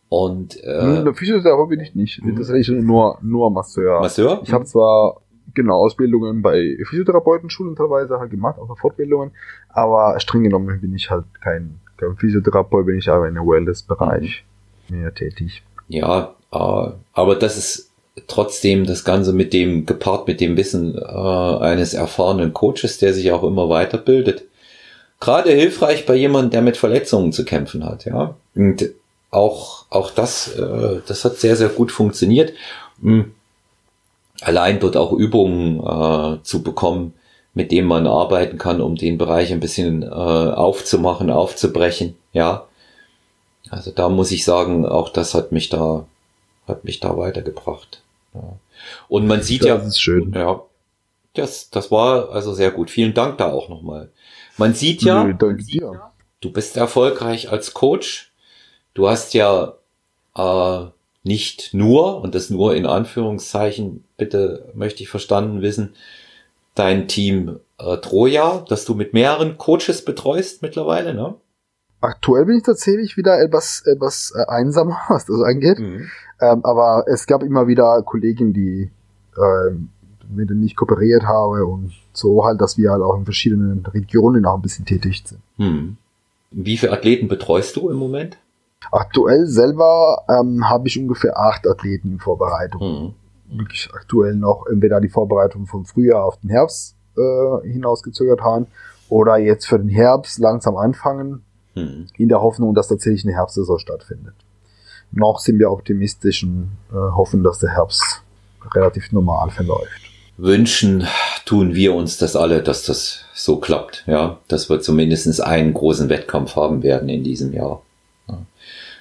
Und äh, hm, Physiotherapeut bin ich nicht. Das ist nur nur Masseur. Masseur? Ich habe zwar genau Ausbildungen bei Physiotherapeutenschulen teilweise halt gemacht, auch Fortbildungen, aber streng genommen bin ich halt kein, kein Physiotherapeut, bin ich aber in der Wellness-Bereich mhm. mehr tätig. Ja, äh, aber das ist trotzdem das Ganze mit dem, gepaart mit dem Wissen äh, eines erfahrenen Coaches, der sich auch immer weiterbildet. Gerade hilfreich bei jemandem, der mit Verletzungen zu kämpfen hat, ja. Und auch, auch das, äh, das hat sehr, sehr gut funktioniert. Mhm. Allein dort auch Übungen äh, zu bekommen, mit denen man arbeiten kann, um den Bereich ein bisschen äh, aufzumachen, aufzubrechen, ja. Also da muss ich sagen, auch das hat mich da, hat mich da weitergebracht. Ja. Und man sieht ja, das ist schön. ja, das, das war also sehr gut. Vielen Dank da auch nochmal. Man sieht ja, Nö, danke dir. du bist erfolgreich als Coach. Du hast ja äh, nicht nur, und das nur in Anführungszeichen, bitte möchte ich verstanden wissen, dein Team äh, Troja, dass du mit mehreren Coaches betreust mittlerweile, ne? Aktuell bin ich tatsächlich wieder etwas, etwas äh, einsamer, was das angeht. Mhm. Ähm, aber es gab immer wieder Kollegen, die ähm, mit denen ich kooperiert habe und so halt, dass wir halt auch in verschiedenen Regionen auch ein bisschen tätig sind. Mhm. Wie viele Athleten betreust du im Moment? Aktuell selber ähm, habe ich ungefähr acht Athleten in Vorbereitung. Mhm. Wirklich aktuell noch entweder die Vorbereitung vom Frühjahr auf den Herbst äh, hinausgezögert haben oder jetzt für den Herbst langsam anfangen hm. in der Hoffnung, dass tatsächlich eine Herbstsaison stattfindet. Noch sind wir optimistisch und äh, hoffen, dass der Herbst relativ normal verläuft. Wünschen tun wir uns das alle, dass das so klappt, ja, dass wir zumindest einen großen Wettkampf haben werden in diesem Jahr. Ja.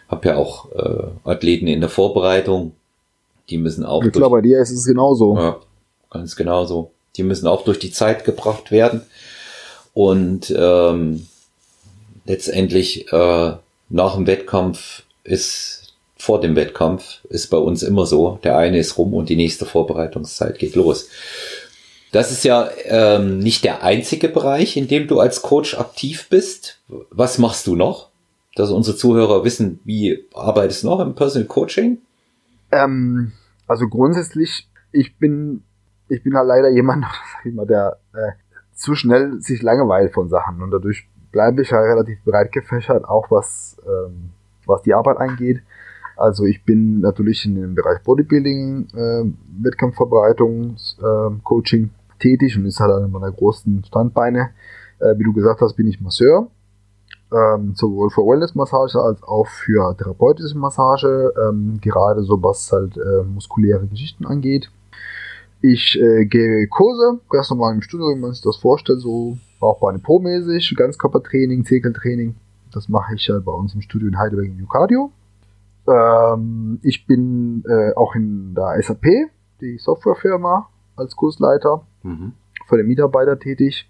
Hab ja auch äh, Athleten in der Vorbereitung, die müssen auch. Ja, klar, bei dir ist es genauso. Ja, ganz genauso. Die müssen auch durch die Zeit gebracht werden. Und ähm, letztendlich äh, nach dem Wettkampf ist vor dem Wettkampf ist bei uns immer so, der eine ist rum und die nächste Vorbereitungszeit geht los. Das ist ja ähm, nicht der einzige Bereich, in dem du als Coach aktiv bist. Was machst du noch? Dass unsere Zuhörer wissen, wie arbeitest du noch im Personal Coaching? Ähm, also grundsätzlich, ich bin, ich bin halt leider jemand, sag ich mal, der äh, zu schnell sich langweilt von Sachen und dadurch bleibe ich halt relativ breit gefächert, auch was, ähm, was die Arbeit angeht. Also ich bin natürlich in dem Bereich Bodybuilding, äh, Wettkampfvorbereitung, äh, Coaching tätig und ist halt einer meiner großen Standbeine. Äh, wie du gesagt hast, bin ich Masseur. Ähm, sowohl für Wellness-Massage als auch für therapeutische Massage, ähm, gerade so was halt äh, muskuläre Geschichten angeht. Ich äh, gehe Kurse, ganz normal im Studio, wie man sich das vorstellt, so Bauchbeine Po-mäßig, Ganzkörpertraining, Zirkeltraining. Das mache ich ja bei uns im Studio in Heidelberg im Cardio. Ähm, ich bin äh, auch in der SAP, die Softwarefirma, als Kursleiter mhm. für den Mitarbeiter tätig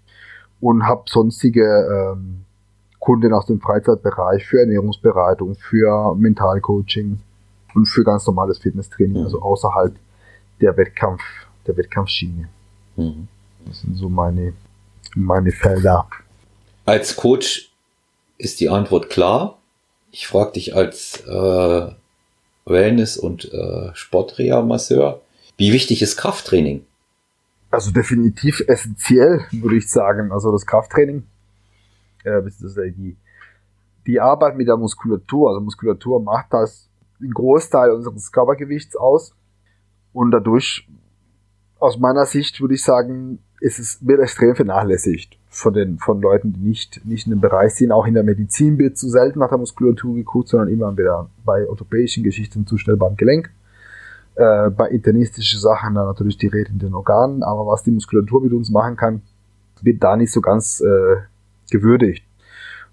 und habe sonstige ähm, Kunden aus dem Freizeitbereich für Ernährungsberatung, für Mentalcoaching und für ganz normales Fitnesstraining, mhm. also außerhalb der Wettkampf, der Wettkampfschiene. Mhm. Das sind so meine meine Felder. Als Coach ist die Antwort klar. Ich frage dich als äh, Wellness- und äh, Sportreha-Masseur, wie wichtig ist Krafttraining? Also definitiv essentiell, würde ich sagen. Also das Krafttraining, äh, die, die Arbeit mit der Muskulatur, also Muskulatur macht das den Großteil unseres Körpergewichts aus und dadurch aus meiner Sicht würde ich sagen, ist es wird extrem vernachlässigt von den von Leuten, die nicht nicht in dem Bereich sind. Auch in der Medizin wird zu selten nach der Muskulatur geguckt, sondern immer wieder bei orthopädischen Geschichten zu schnell beim Gelenk. Äh, bei internistischen Sachen dann natürlich die Rede in den Organen, aber was die Muskulatur mit uns machen kann, wird da nicht so ganz äh, gewürdigt.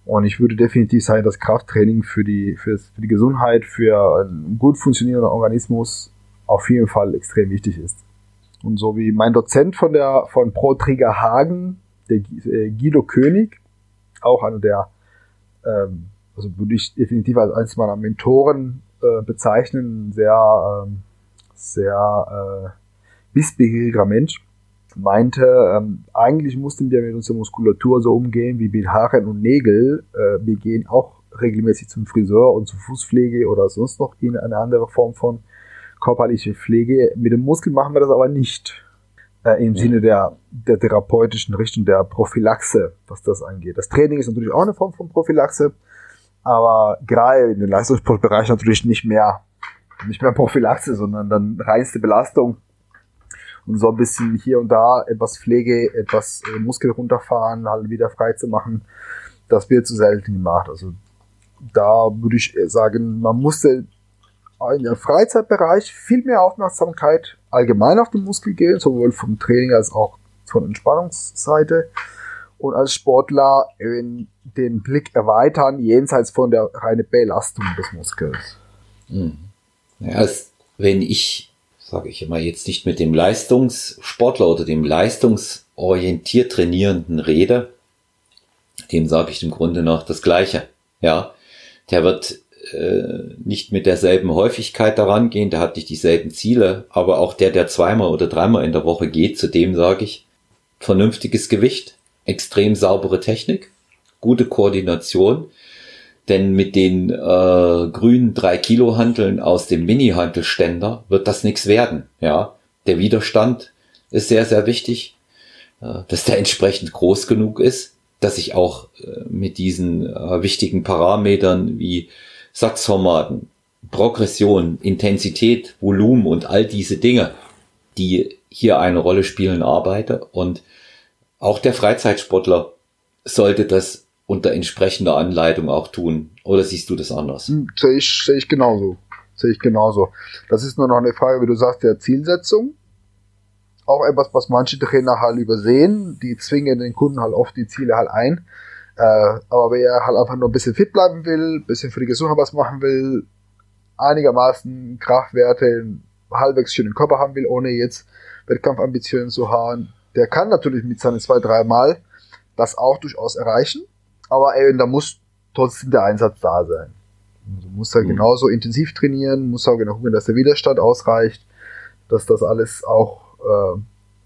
Und ich würde definitiv sagen, dass Krafttraining für die, für, für die Gesundheit, für einen gut funktionierenden Organismus auf jeden Fall extrem wichtig ist. Und so wie mein Dozent von der von Pro Trigger Hagen, der äh, Guido König, auch einer der, ähm, also würde ich definitiv als eines meiner Mentoren äh, bezeichnen, sehr, ähm, sehr äh, wissbegieriger Mensch, meinte, ähm, eigentlich mussten wir mit unserer Muskulatur so umgehen wie mit Haaren und Nägel. Äh, wir gehen auch regelmäßig zum Friseur und zur Fußpflege oder sonst noch in eine andere Form von körperlicher Pflege. Mit dem Muskel machen wir das aber nicht. Äh, Im ja. Sinne der, der therapeutischen Richtung, der Prophylaxe, was das angeht. Das Training ist natürlich auch eine Form von Prophylaxe, aber gerade in den Leistungssportbereich natürlich nicht mehr, nicht mehr Prophylaxe, sondern dann reinste Belastung und so ein bisschen hier und da etwas Pflege, etwas äh, Muskel runterfahren, halt wieder frei zu machen, das wird zu selten gemacht. Also da würde ich sagen, man musste in der Freizeitbereich viel mehr Aufmerksamkeit allgemein auf den Muskel geben, sowohl vom Training als auch von Entspannungsseite. Und als Sportler den Blick erweitern, jenseits von der reinen Belastung des Muskels. Mhm. Ja, wenn ich sage ich immer, jetzt nicht mit dem Leistungssportler oder dem leistungsorientiert Trainierenden rede, dem sage ich im Grunde noch das Gleiche. Ja, der wird äh, nicht mit derselben Häufigkeit daran gehen, der hat nicht dieselben Ziele, aber auch der, der zweimal oder dreimal in der Woche geht, zu dem sage ich, vernünftiges Gewicht, extrem saubere Technik, gute Koordination, denn mit den äh, grünen drei Kilo Hanteln aus dem Mini-Hantelständer wird das nichts werden. Ja, der Widerstand ist sehr, sehr wichtig, äh, dass der entsprechend groß genug ist, dass ich auch äh, mit diesen äh, wichtigen Parametern wie Satzformaten, Progression, Intensität, Volumen und all diese Dinge, die hier eine Rolle spielen, arbeite. Und auch der Freizeitsportler sollte das unter entsprechender Anleitung auch tun? Oder siehst du das anders? Hm, sehe ich, sehe ich genauso. Sehe ich genauso. Das ist nur noch eine Frage, wie du sagst, der Zielsetzung. Auch etwas, was manche Trainer halt übersehen. Die zwingen den Kunden halt oft die Ziele halt ein. Äh, aber wer halt einfach nur ein bisschen fit bleiben will, ein bisschen für die Gesundheit was machen will, einigermaßen Kraftwerte, halbwegs schönen Körper haben will, ohne jetzt Wettkampfambitionen zu haben, der kann natürlich mit seinen zwei, drei Mal das auch durchaus erreichen. Aber ey, da muss trotzdem der Einsatz da sein. Also muss er mhm. genauso intensiv trainieren, muss auch genau gucken, dass der Widerstand ausreicht, dass das alles auch äh,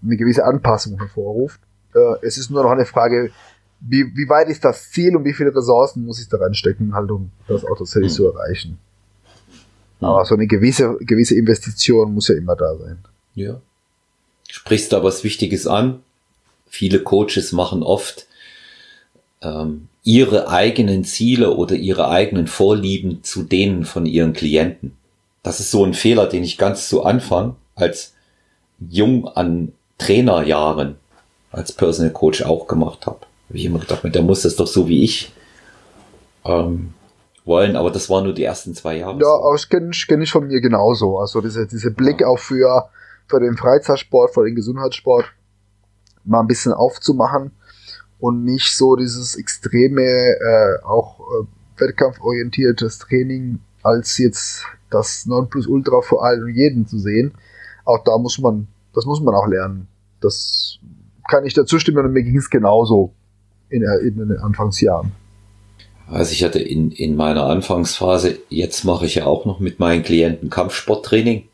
eine gewisse Anpassung hervorruft. Äh, es ist nur noch eine Frage, wie, wie weit ist das Ziel und wie viele Ressourcen muss ich da reinstecken, halt, um das auch tatsächlich mhm. zu erreichen. Mhm. Aber so eine gewisse, gewisse Investition muss ja immer da sein. Ja. Sprichst da was Wichtiges an? Viele Coaches machen oft ähm, ihre eigenen Ziele oder ihre eigenen Vorlieben zu denen von ihren Klienten. Das ist so ein Fehler, den ich ganz zu Anfang als jung an Trainerjahren als Personal Coach auch gemacht habe. Habe ich immer gedacht, der muss das doch so wie ich ähm, wollen, aber das war nur die ersten zwei Jahre. Ja, aber das kenne ich, kenn ich von mir genauso. Also diese, diese Blick ja. auch für, für den Freizeitsport, für den Gesundheitssport mal ein bisschen aufzumachen und nicht so dieses extreme, äh, auch äh, wettkampforientiertes Training als jetzt das Nonplusultra vor allen und jeden zu sehen. Auch da muss man, das muss man auch lernen. Das kann ich dazu stimmen und mir ging es genauso in, in den Anfangsjahren. Also ich hatte in, in meiner Anfangsphase, jetzt mache ich ja auch noch mit meinen Klienten Kampfsporttraining,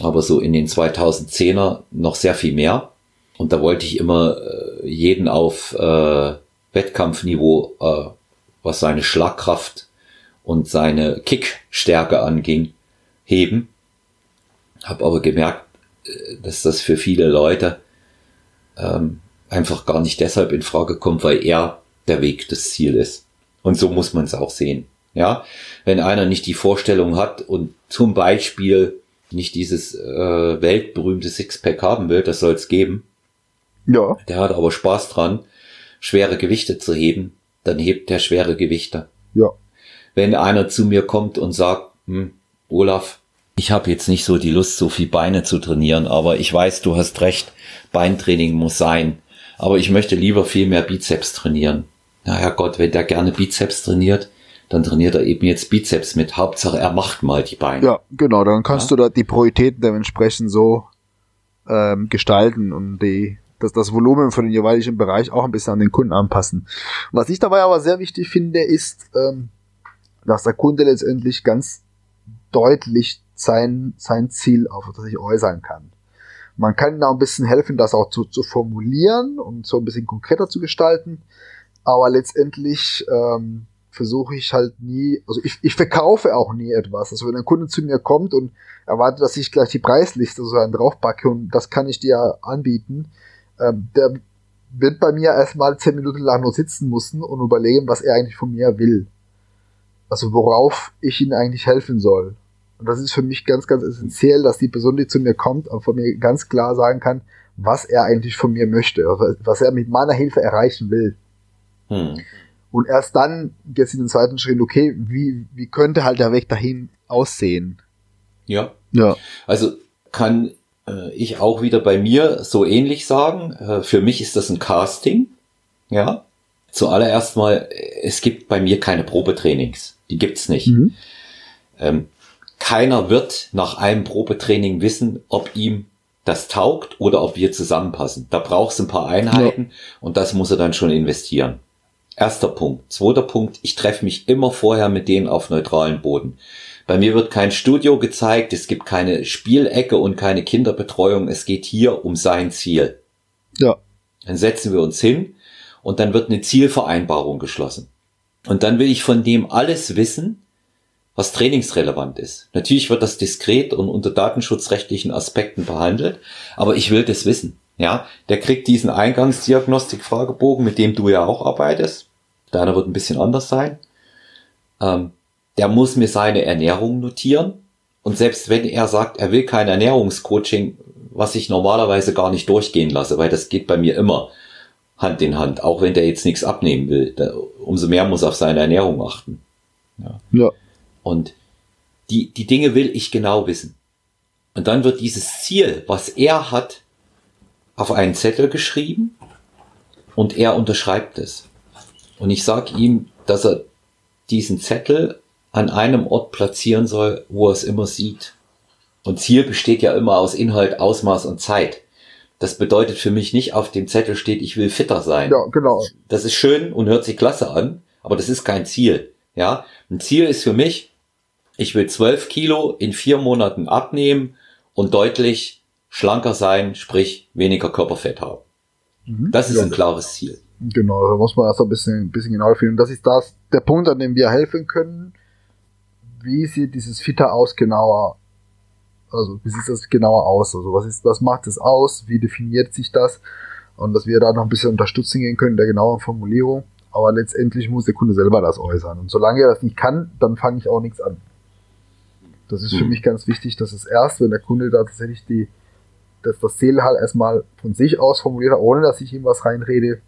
aber so in den 2010er noch sehr viel mehr. Und da wollte ich immer äh, jeden auf äh, Wettkampfniveau, äh, was seine Schlagkraft und seine Kickstärke anging, heben. Hab aber gemerkt, äh, dass das für viele Leute ähm, einfach gar nicht deshalb in Frage kommt, weil er der Weg des Ziel ist. Und so muss man es auch sehen. Ja, wenn einer nicht die Vorstellung hat und zum Beispiel nicht dieses äh, weltberühmte Sixpack haben will, das soll es geben, ja. Der hat aber Spaß dran, schwere Gewichte zu heben, dann hebt er schwere Gewichte. Ja. Wenn einer zu mir kommt und sagt, hm, Olaf, ich habe jetzt nicht so die Lust, so viel Beine zu trainieren, aber ich weiß, du hast recht, Beintraining muss sein. Aber ich möchte lieber viel mehr Bizeps trainieren. Na ja Gott, wenn der gerne Bizeps trainiert, dann trainiert er eben jetzt Bizeps mit. Hauptsache, er macht mal die Beine. Ja, genau, dann kannst ja? du da die Prioritäten dementsprechend so ähm, gestalten und die, das, das Volumen von den jeweiligen Bereich auch ein bisschen an den Kunden anpassen. Was ich dabei aber sehr wichtig finde, ist, ähm, dass der Kunde letztendlich ganz deutlich sein, sein Ziel auf das sich äußern kann. Man kann da ein bisschen helfen, das auch zu, zu formulieren und so ein bisschen konkreter zu gestalten. Aber letztendlich ähm, versuche ich halt nie, also ich, ich verkaufe auch nie etwas. Also wenn ein Kunde zu mir kommt und erwartet, dass ich gleich die Preisliste so einen draufpacke und das kann ich dir anbieten, ähm, der wird bei mir erstmal zehn Minuten lang nur sitzen müssen und überlegen, was er eigentlich von mir will. Also worauf ich ihm eigentlich helfen soll. Und das ist für mich ganz, ganz essentiell, dass die Person, die zu mir kommt, von mir ganz klar sagen kann, was er eigentlich von mir möchte, was er mit meiner Hilfe erreichen will. Hm. Und erst dann geht es in den zweiten Schritt, okay, wie, wie könnte halt der Weg dahin aussehen? Ja. Ja. Also kann äh, ich auch wieder bei mir so ähnlich sagen. Äh, für mich ist das ein Casting. Ja. Zuallererst mal, es gibt bei mir keine Probetrainings. Die gibt's nicht. Mhm. Ähm, keiner wird nach einem Probetraining wissen, ob ihm das taugt oder ob wir zusammenpassen. Da brauchst du ein paar Einheiten ja. und das muss er dann schon investieren. Erster Punkt. Zweiter Punkt, ich treffe mich immer vorher mit denen auf neutralen Boden. Bei mir wird kein Studio gezeigt, es gibt keine Spielecke und keine Kinderbetreuung, es geht hier um sein Ziel. Ja. Dann setzen wir uns hin und dann wird eine Zielvereinbarung geschlossen. Und dann will ich von dem alles wissen, was trainingsrelevant ist. Natürlich wird das diskret und unter datenschutzrechtlichen Aspekten behandelt, aber ich will das wissen. Ja, der kriegt diesen Eingangsdiagnostik-Fragebogen, mit dem du ja auch arbeitest. Deiner wird ein bisschen anders sein. Ähm, der muss mir seine Ernährung notieren. Und selbst wenn er sagt, er will kein Ernährungscoaching, was ich normalerweise gar nicht durchgehen lasse, weil das geht bei mir immer Hand in Hand, auch wenn der jetzt nichts abnehmen will, da, umso mehr muss er auf seine Ernährung achten. Ja. ja. Und die, die Dinge will ich genau wissen. Und dann wird dieses Ziel, was er hat, auf einen Zettel geschrieben und er unterschreibt es. Und ich sage ihm, dass er diesen Zettel an einem Ort platzieren soll, wo er es immer sieht. Und Ziel besteht ja immer aus Inhalt, Ausmaß und Zeit. Das bedeutet für mich nicht, auf dem Zettel steht, ich will fitter sein. Ja, genau. Das ist schön und hört sich klasse an, aber das ist kein Ziel. Ja, ein Ziel ist für mich, ich will zwölf Kilo in vier Monaten abnehmen und deutlich schlanker sein, sprich weniger Körperfett haben. Mhm. Das ist ja. ein klares Ziel. Genau, da muss man erst ein bisschen, ein bisschen genauer finden. Das ist das, der Punkt, an dem wir helfen können. Wie sieht dieses Fitter aus genauer? Also, wie sieht das genauer aus? Also, was ist, was macht es aus? Wie definiert sich das? Und dass wir da noch ein bisschen unterstützen gehen können, der genauen Formulierung. Aber letztendlich muss der Kunde selber das äußern. Und solange er das nicht kann, dann fange ich auch nichts an. Das ist mhm. für mich ganz wichtig, dass es erst, wenn der Kunde da tatsächlich die, dass das Ziel halt erstmal von sich aus formuliert hat, ohne dass ich ihm was reinrede,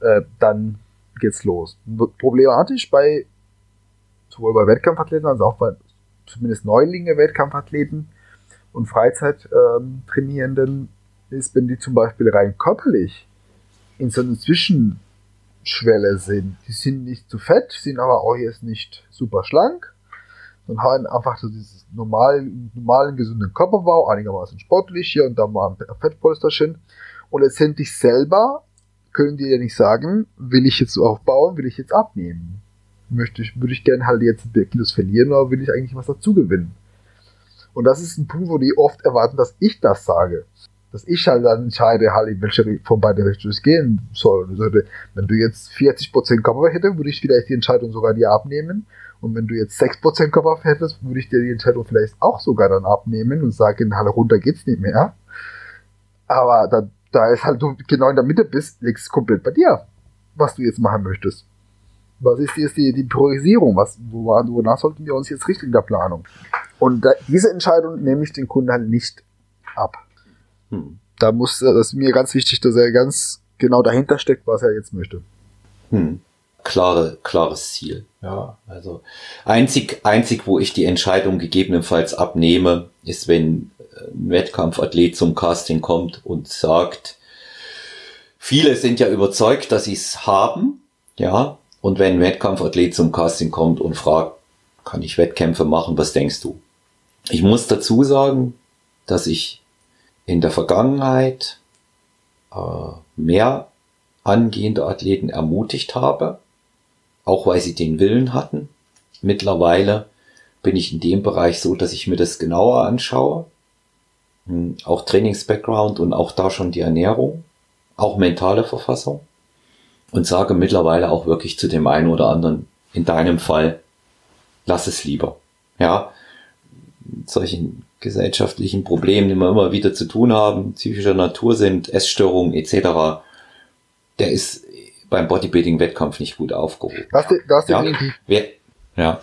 äh, dann geht's los. Problematisch bei sowohl bei Wettkampfathleten als auch bei zumindest Neulinge Wettkampfathleten und Freizeittrainierenden ähm, ist, wenn die zum Beispiel rein körperlich in so einer Zwischenschwelle sind. Die sind nicht zu fett, sind aber auch jetzt nicht super schlank und haben einfach so dieses normalen, normalen, gesunden Körperbau, einigermaßen sportlich, hier und da mal ein Fettpolsterchen. Und letztendlich selber können die ja nicht sagen, will ich jetzt aufbauen, will ich jetzt abnehmen. Möchte ich, würde ich gerne halt jetzt Kilos verlieren oder will ich eigentlich was dazu gewinnen? Und das ist ein Punkt, wo die oft erwarten, dass ich das sage. Dass ich halt dann entscheide, halt, in welche von beiden Richtungen es gehen soll. Also, wenn du jetzt 40% Körper hättest, würde ich vielleicht die Entscheidung sogar dir abnehmen und wenn du jetzt 6% Körperfett hättest, würde ich dir die Entscheidung vielleicht auch sogar dann abnehmen und sagen, halt runter geht's nicht mehr. Aber da, da ist halt du genau in der Mitte bist, liegt es komplett bei dir, was du jetzt machen möchtest. Was ist jetzt die, die Priorisierung? Was, wonach sollten wir uns jetzt richten in der Planung? Und da, diese Entscheidung nehme ich den Kunden halt nicht ab. Hm. Da muss, das ist mir ganz wichtig, dass er ganz genau dahinter steckt, was er jetzt möchte. Hm klare, klares Ziel. Ja, also einzig, einzig, wo ich die Entscheidung gegebenenfalls abnehme, ist, wenn ein Wettkampfathlet zum Casting kommt und sagt, viele sind ja überzeugt, dass sie es haben, ja. Und wenn ein Wettkampfathlet zum Casting kommt und fragt, kann ich Wettkämpfe machen, was denkst du? Ich muss dazu sagen, dass ich in der Vergangenheit äh, mehr angehende Athleten ermutigt habe, auch weil sie den Willen hatten. Mittlerweile bin ich in dem Bereich so, dass ich mir das genauer anschaue. Hm, auch Trainings-Background und auch da schon die Ernährung, auch mentale Verfassung. Und sage mittlerweile auch wirklich zu dem einen oder anderen, in deinem Fall, lass es lieber. Ja, solchen gesellschaftlichen Problemen, die wir immer wieder zu tun haben, psychischer Natur sind, Essstörungen etc., der ist beim Bodybuilding-Wettkampf nicht gut aufgehoben. Das, das ja, wer, ja.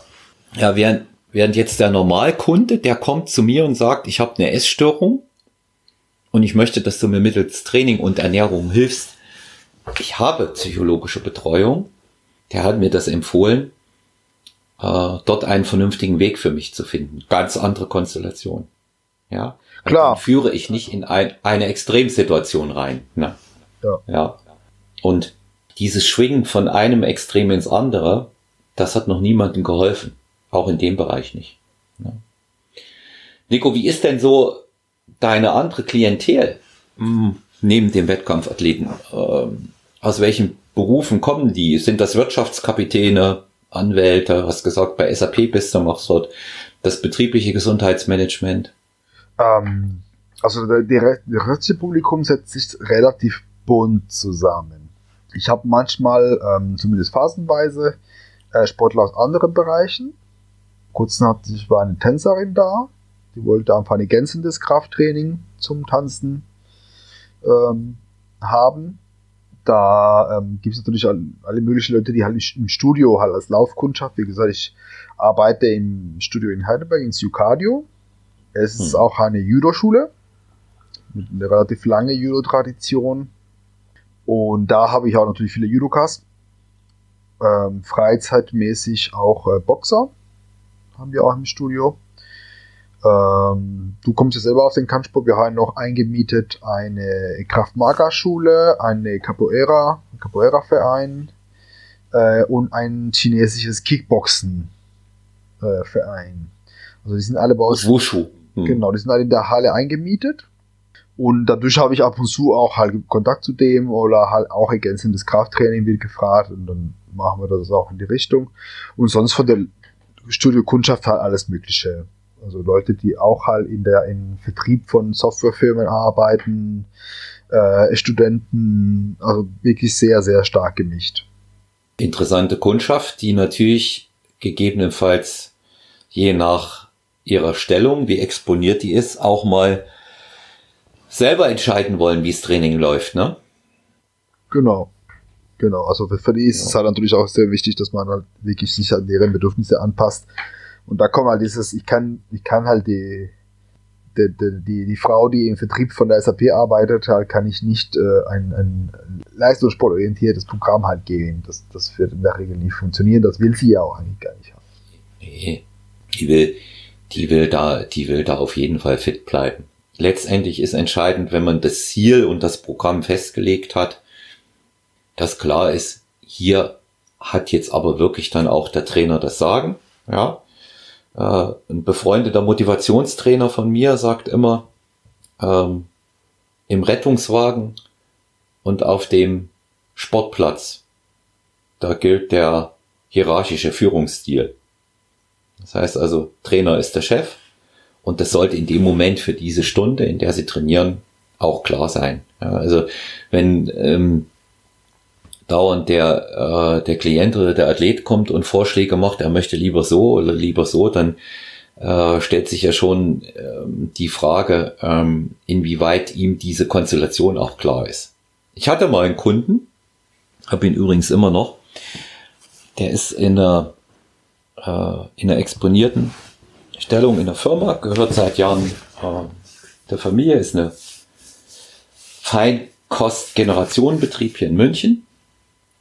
ja, während, während jetzt der Normalkunde, der kommt zu mir und sagt, ich habe eine Essstörung und ich möchte, dass du mir mittels Training und Ernährung hilfst. Ich habe psychologische Betreuung. Der hat mir das empfohlen, äh, dort einen vernünftigen Weg für mich zu finden. Ganz andere Konstellation. Ja. Klar. Dann führe ich nicht in ein, eine Extremsituation rein. Ne? Ja. ja. Und dieses Schwingen von einem Extrem ins andere, das hat noch niemandem geholfen. Auch in dem Bereich nicht. Ne? Nico, wie ist denn so deine andere Klientel hm, neben dem Wettkampfathleten? Ähm, aus welchen Berufen kommen die? Sind das Wirtschaftskapitäne, Anwälte? Hast gesagt, bei SAP bist du, machst dort das betriebliche Gesundheitsmanagement. Ähm, also der, der, der Publikum setzt sich relativ bunt zusammen. Ich habe manchmal, ähm, zumindest phasenweise, äh, Sportler aus anderen Bereichen. Hatte ich war eine Tänzerin da, die wollte einfach ein ergänzendes Krafttraining zum Tanzen ähm, haben. Da ähm, gibt es natürlich alle möglichen Leute, die halt im Studio halt als Laufkundschaft, wie gesagt, ich arbeite im Studio in Heidelberg, ins Jucardio. Es ist hm. auch eine Judo-Schule mit einer relativ lange Judo-Tradition. Und da habe ich auch natürlich viele Judokas. Ähm, freizeitmäßig auch äh, Boxer haben wir auch im Studio. Ähm, du kommst ja selber auf den Kampfsport. Wir haben noch eingemietet eine Kraft-Maga-Schule, eine Capoeira, Capoeira-Verein äh, und ein chinesisches Kickboxen-Verein. Äh, also die sind alle bei uns. Wushu. Hm. Genau, die sind alle in der Halle eingemietet. Und dadurch habe ich ab und zu auch halt Kontakt zu dem oder halt auch ergänzendes Krafttraining wird gefragt und dann machen wir das auch in die Richtung. Und sonst von der Studiokundschaft halt alles Mögliche. Also Leute, die auch halt in der in Vertrieb von Softwarefirmen arbeiten, äh, Studenten, also wirklich sehr, sehr stark gemischt. Interessante Kundschaft, die natürlich gegebenenfalls je nach ihrer Stellung, wie exponiert die ist, auch mal selber entscheiden wollen, wie das Training läuft, ne? Genau. Genau, also für die ist ja. es halt natürlich auch sehr wichtig, dass man halt wirklich sich an deren Bedürfnisse anpasst. Und da kommt halt dieses, ich kann, ich kann halt die, die, die, die Frau, die im Vertrieb von der SAP arbeitet, halt kann ich nicht äh, ein, ein leistungssportorientiertes Programm halt gehen. Das, das wird in der Regel nicht funktionieren. Das will sie ja auch eigentlich gar nicht haben. Nee, die will, die will da, die will da auf jeden Fall fit bleiben letztendlich ist entscheidend, wenn man das Ziel und das Programm festgelegt hat, dass klar ist, hier hat jetzt aber wirklich dann auch der Trainer das Sagen. Ja, äh, ein befreundeter Motivationstrainer von mir sagt immer, ähm, im Rettungswagen und auf dem Sportplatz, da gilt der hierarchische Führungsstil. Das heißt also, Trainer ist der Chef, und das sollte in dem Moment für diese Stunde, in der sie trainieren, auch klar sein. Ja, also wenn ähm, dauernd der, äh, der Klient oder der Athlet kommt und Vorschläge macht, er möchte lieber so oder lieber so, dann äh, stellt sich ja schon ähm, die Frage, ähm, inwieweit ihm diese Konstellation auch klar ist. Ich hatte mal einen Kunden, habe ihn übrigens immer noch, der ist in einer, äh, in einer exponierten Stellung in der Firma, gehört seit Jahren äh, der Familie, ist eine Feinkost-Generationenbetrieb hier in München.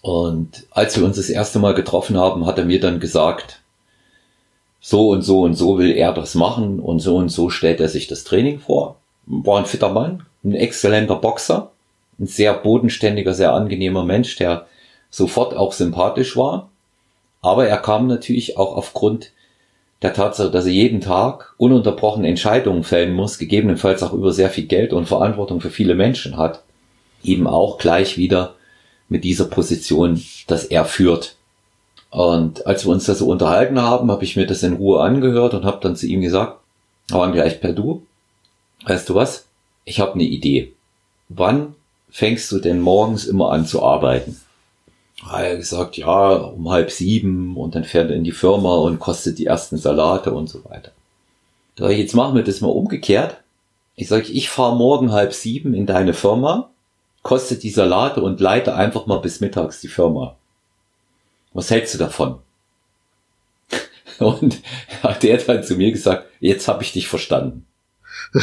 Und als wir uns das erste Mal getroffen haben, hat er mir dann gesagt, so und so und so will er das machen und so und so stellt er sich das Training vor. War ein fitter Mann, ein exzellenter Boxer, ein sehr bodenständiger, sehr angenehmer Mensch, der sofort auch sympathisch war. Aber er kam natürlich auch aufgrund der Tatsache, dass er jeden Tag ununterbrochen Entscheidungen fällen muss, gegebenenfalls auch über sehr viel Geld und Verantwortung für viele Menschen hat, eben auch gleich wieder mit dieser Position, dass er führt. Und als wir uns da so unterhalten haben, habe ich mir das in Ruhe angehört und habe dann zu ihm gesagt, waren gleich per Du, weißt du was, ich habe eine Idee. Wann fängst du denn morgens immer an zu arbeiten? Hat er gesagt, ja, um halb sieben und dann fährt er in die Firma und kostet die ersten Salate und so weiter. Da jetzt machen wir das mal umgekehrt. Ich sage, ich fahre morgen halb sieben in deine Firma, kostet die Salate und leite einfach mal bis mittags die Firma. Was hältst du davon? Und hat er dann zu mir gesagt, jetzt habe ich dich verstanden.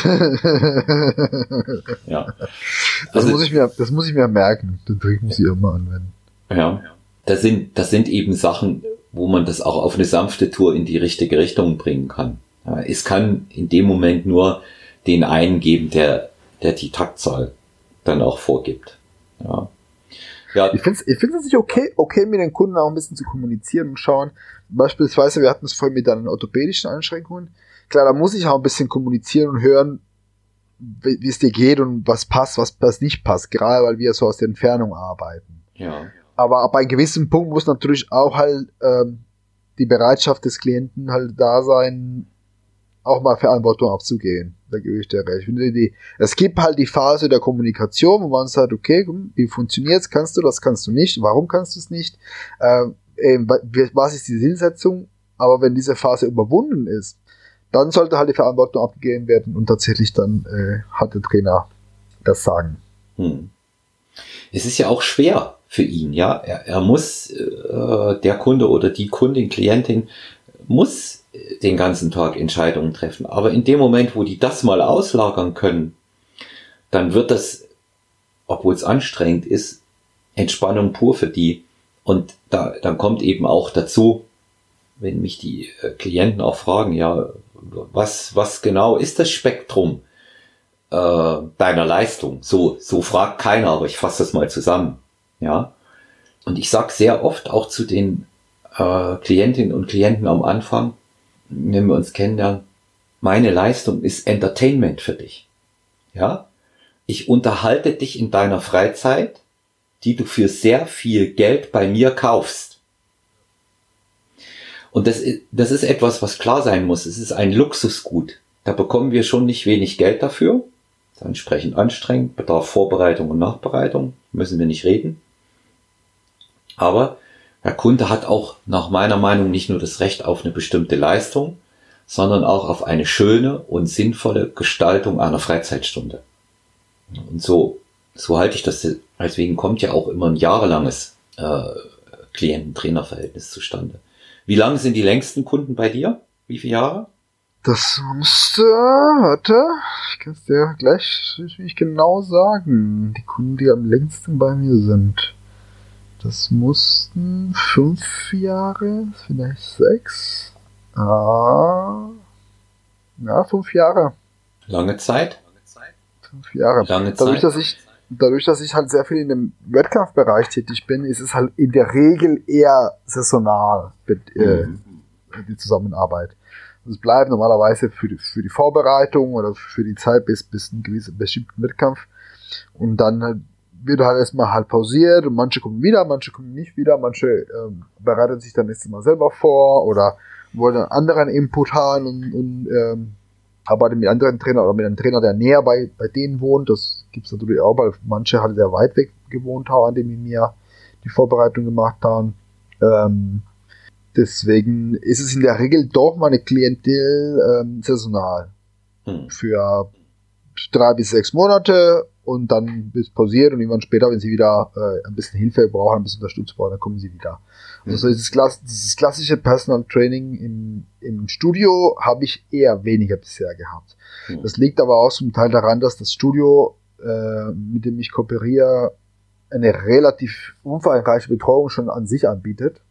ja. Also, das muss ich mir, das muss ich mir merken. Den Trick muss ich immer anwenden. Ja. Das sind, das sind eben Sachen, wo man das auch auf eine sanfte Tour in die richtige Richtung bringen kann. Ja, es kann in dem Moment nur den einen geben, der, der die Taktzahl dann auch vorgibt. Ja. Ja. Ich finde es ich find's natürlich okay, okay, mit den Kunden auch ein bisschen zu kommunizieren und schauen. Beispielsweise, wir hatten es vorhin mit deinen orthopädischen Einschränkungen. Klar, da muss ich auch ein bisschen kommunizieren und hören, wie es dir geht und was passt, was, was nicht passt. Gerade weil wir so aus der Entfernung arbeiten. Ja. Aber ab einem gewissen Punkt muss natürlich auch halt ähm, die Bereitschaft des Klienten halt da sein, auch mal Verantwortung abzugehen. Da gebe ich dir recht. Die, es gibt halt die Phase der Kommunikation, wo man sagt, okay, wie funktioniert's? Kannst du das? Kannst du nicht? Warum kannst du es nicht? Ähm, was ist die Zielsetzung? Aber wenn diese Phase überwunden ist, dann sollte halt die Verantwortung abgegeben werden und tatsächlich dann äh, hat der Trainer das Sagen. Hm. Es ist ja auch schwer für ihn, ja. Er, er muss, äh, der Kunde oder die Kundin, Klientin muss den ganzen Tag Entscheidungen treffen. Aber in dem Moment, wo die das mal auslagern können, dann wird das, obwohl es anstrengend ist, Entspannung pur für die. Und da, dann kommt eben auch dazu, wenn mich die äh, Klienten auch fragen, ja, was, was genau ist das Spektrum äh, deiner Leistung? So, so fragt keiner, aber ich fasse das mal zusammen. Ja. Und ich sag sehr oft auch zu den äh, Klientinnen und Klienten am Anfang, wenn wir uns kennenlernen, meine Leistung ist Entertainment für dich. Ja? Ich unterhalte dich in deiner Freizeit, die du für sehr viel Geld bei mir kaufst. Und das, das ist etwas, was klar sein muss. Es ist ein Luxusgut. Da bekommen wir schon nicht wenig Geld dafür. Das ist entsprechend anstrengend, bedarf Vorbereitung und Nachbereitung, müssen wir nicht reden. Aber der Kunde hat auch nach meiner Meinung nicht nur das Recht auf eine bestimmte Leistung, sondern auch auf eine schöne und sinnvolle Gestaltung einer Freizeitstunde. Und so, so halte ich das. Deswegen kommt ja auch immer ein jahrelanges äh, Klienten-Trainer-Verhältnis zustande. Wie lange sind die längsten Kunden bei dir? Wie viele Jahre? Das musste, warte, ich kann es dir gleich nicht genau sagen. Die Kunden, die am längsten bei mir sind. Das mussten fünf Jahre, vielleicht sechs. Ah, ja, fünf Jahre. Lange Zeit? Fünf Jahre. Lange dadurch, Zeit. Dass ich, dadurch, dass ich halt sehr viel in dem Wettkampfbereich tätig bin, ist es halt in der Regel eher saisonal mit, äh, mhm. die Zusammenarbeit. Es bleibt normalerweise für die, für die Vorbereitung oder für die Zeit bis, bis ein gewisser bestimmten Wettkampf. Und dann halt wird halt erstmal halt pausiert und manche kommen wieder, manche kommen nicht wieder, manche ähm, bereiten sich dann nächstes Mal selber vor oder wollen einen anderen Input haben und, und ähm, arbeiten mit anderen Trainern oder mit einem Trainer, der näher bei, bei denen wohnt. Das gibt's natürlich auch, weil manche halt sehr weit weg gewohnt haben, an dem wir mir die Vorbereitung gemacht haben. Ähm, deswegen ist es in der Regel doch meine Klientel ähm, saisonal. Hm. Für drei bis sechs Monate und dann bis pausiert und irgendwann später, wenn sie wieder äh, ein bisschen Hilfe brauchen, ein bisschen Unterstützung brauchen, dann kommen sie wieder. Mhm. Also dieses, Klass dieses klassische Personal Training im, im Studio habe ich eher weniger bisher gehabt. Mhm. Das liegt aber auch zum Teil daran, dass das Studio, äh, mit dem ich kooperiere, eine relativ umfangreiche Betreuung schon an sich anbietet,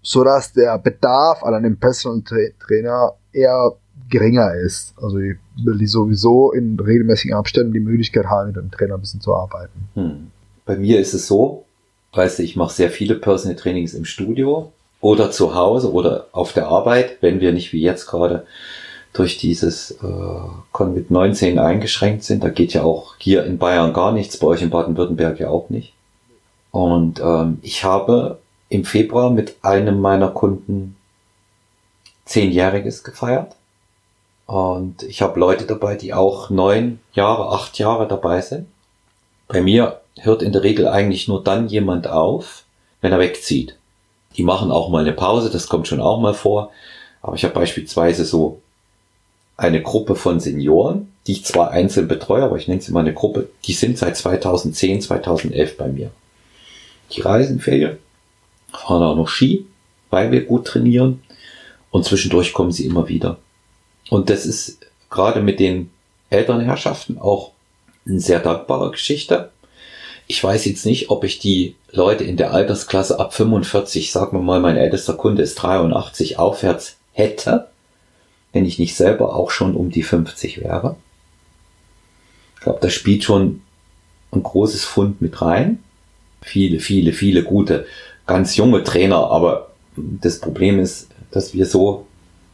so dass der Bedarf an einem Personal Tra Trainer eher geringer ist. Also weil die sowieso in regelmäßigen Abständen die Möglichkeit haben, mit dem Trainer ein bisschen zu arbeiten. Hm. Bei mir ist es so, weißt du, ich mache sehr viele Personal Trainings im Studio oder zu Hause oder auf der Arbeit, wenn wir nicht wie jetzt gerade durch dieses äh, Covid-19 eingeschränkt sind. Da geht ja auch hier in Bayern gar nichts, bei euch in Baden-Württemberg ja auch nicht. Und ähm, ich habe im Februar mit einem meiner Kunden zehnjähriges gefeiert. Und ich habe Leute dabei, die auch neun Jahre, acht Jahre dabei sind. Bei mir hört in der Regel eigentlich nur dann jemand auf, wenn er wegzieht. Die machen auch mal eine Pause, das kommt schon auch mal vor. Aber ich habe beispielsweise so eine Gruppe von Senioren, die ich zwar einzeln betreue, aber ich nenne sie mal eine Gruppe, die sind seit 2010, 2011 bei mir. Die reisen Ferien, fahren auch noch Ski, weil wir gut trainieren und zwischendurch kommen sie immer wieder. Und das ist gerade mit den Elternherrschaften auch eine sehr dankbare Geschichte. Ich weiß jetzt nicht, ob ich die Leute in der Altersklasse ab 45, sagen wir mal, mein ältester Kunde ist 83 aufwärts hätte, wenn ich nicht selber auch schon um die 50 wäre. Ich glaube, das spielt schon ein großes Fund mit rein. Viele, viele, viele gute, ganz junge Trainer, aber das Problem ist, dass wir so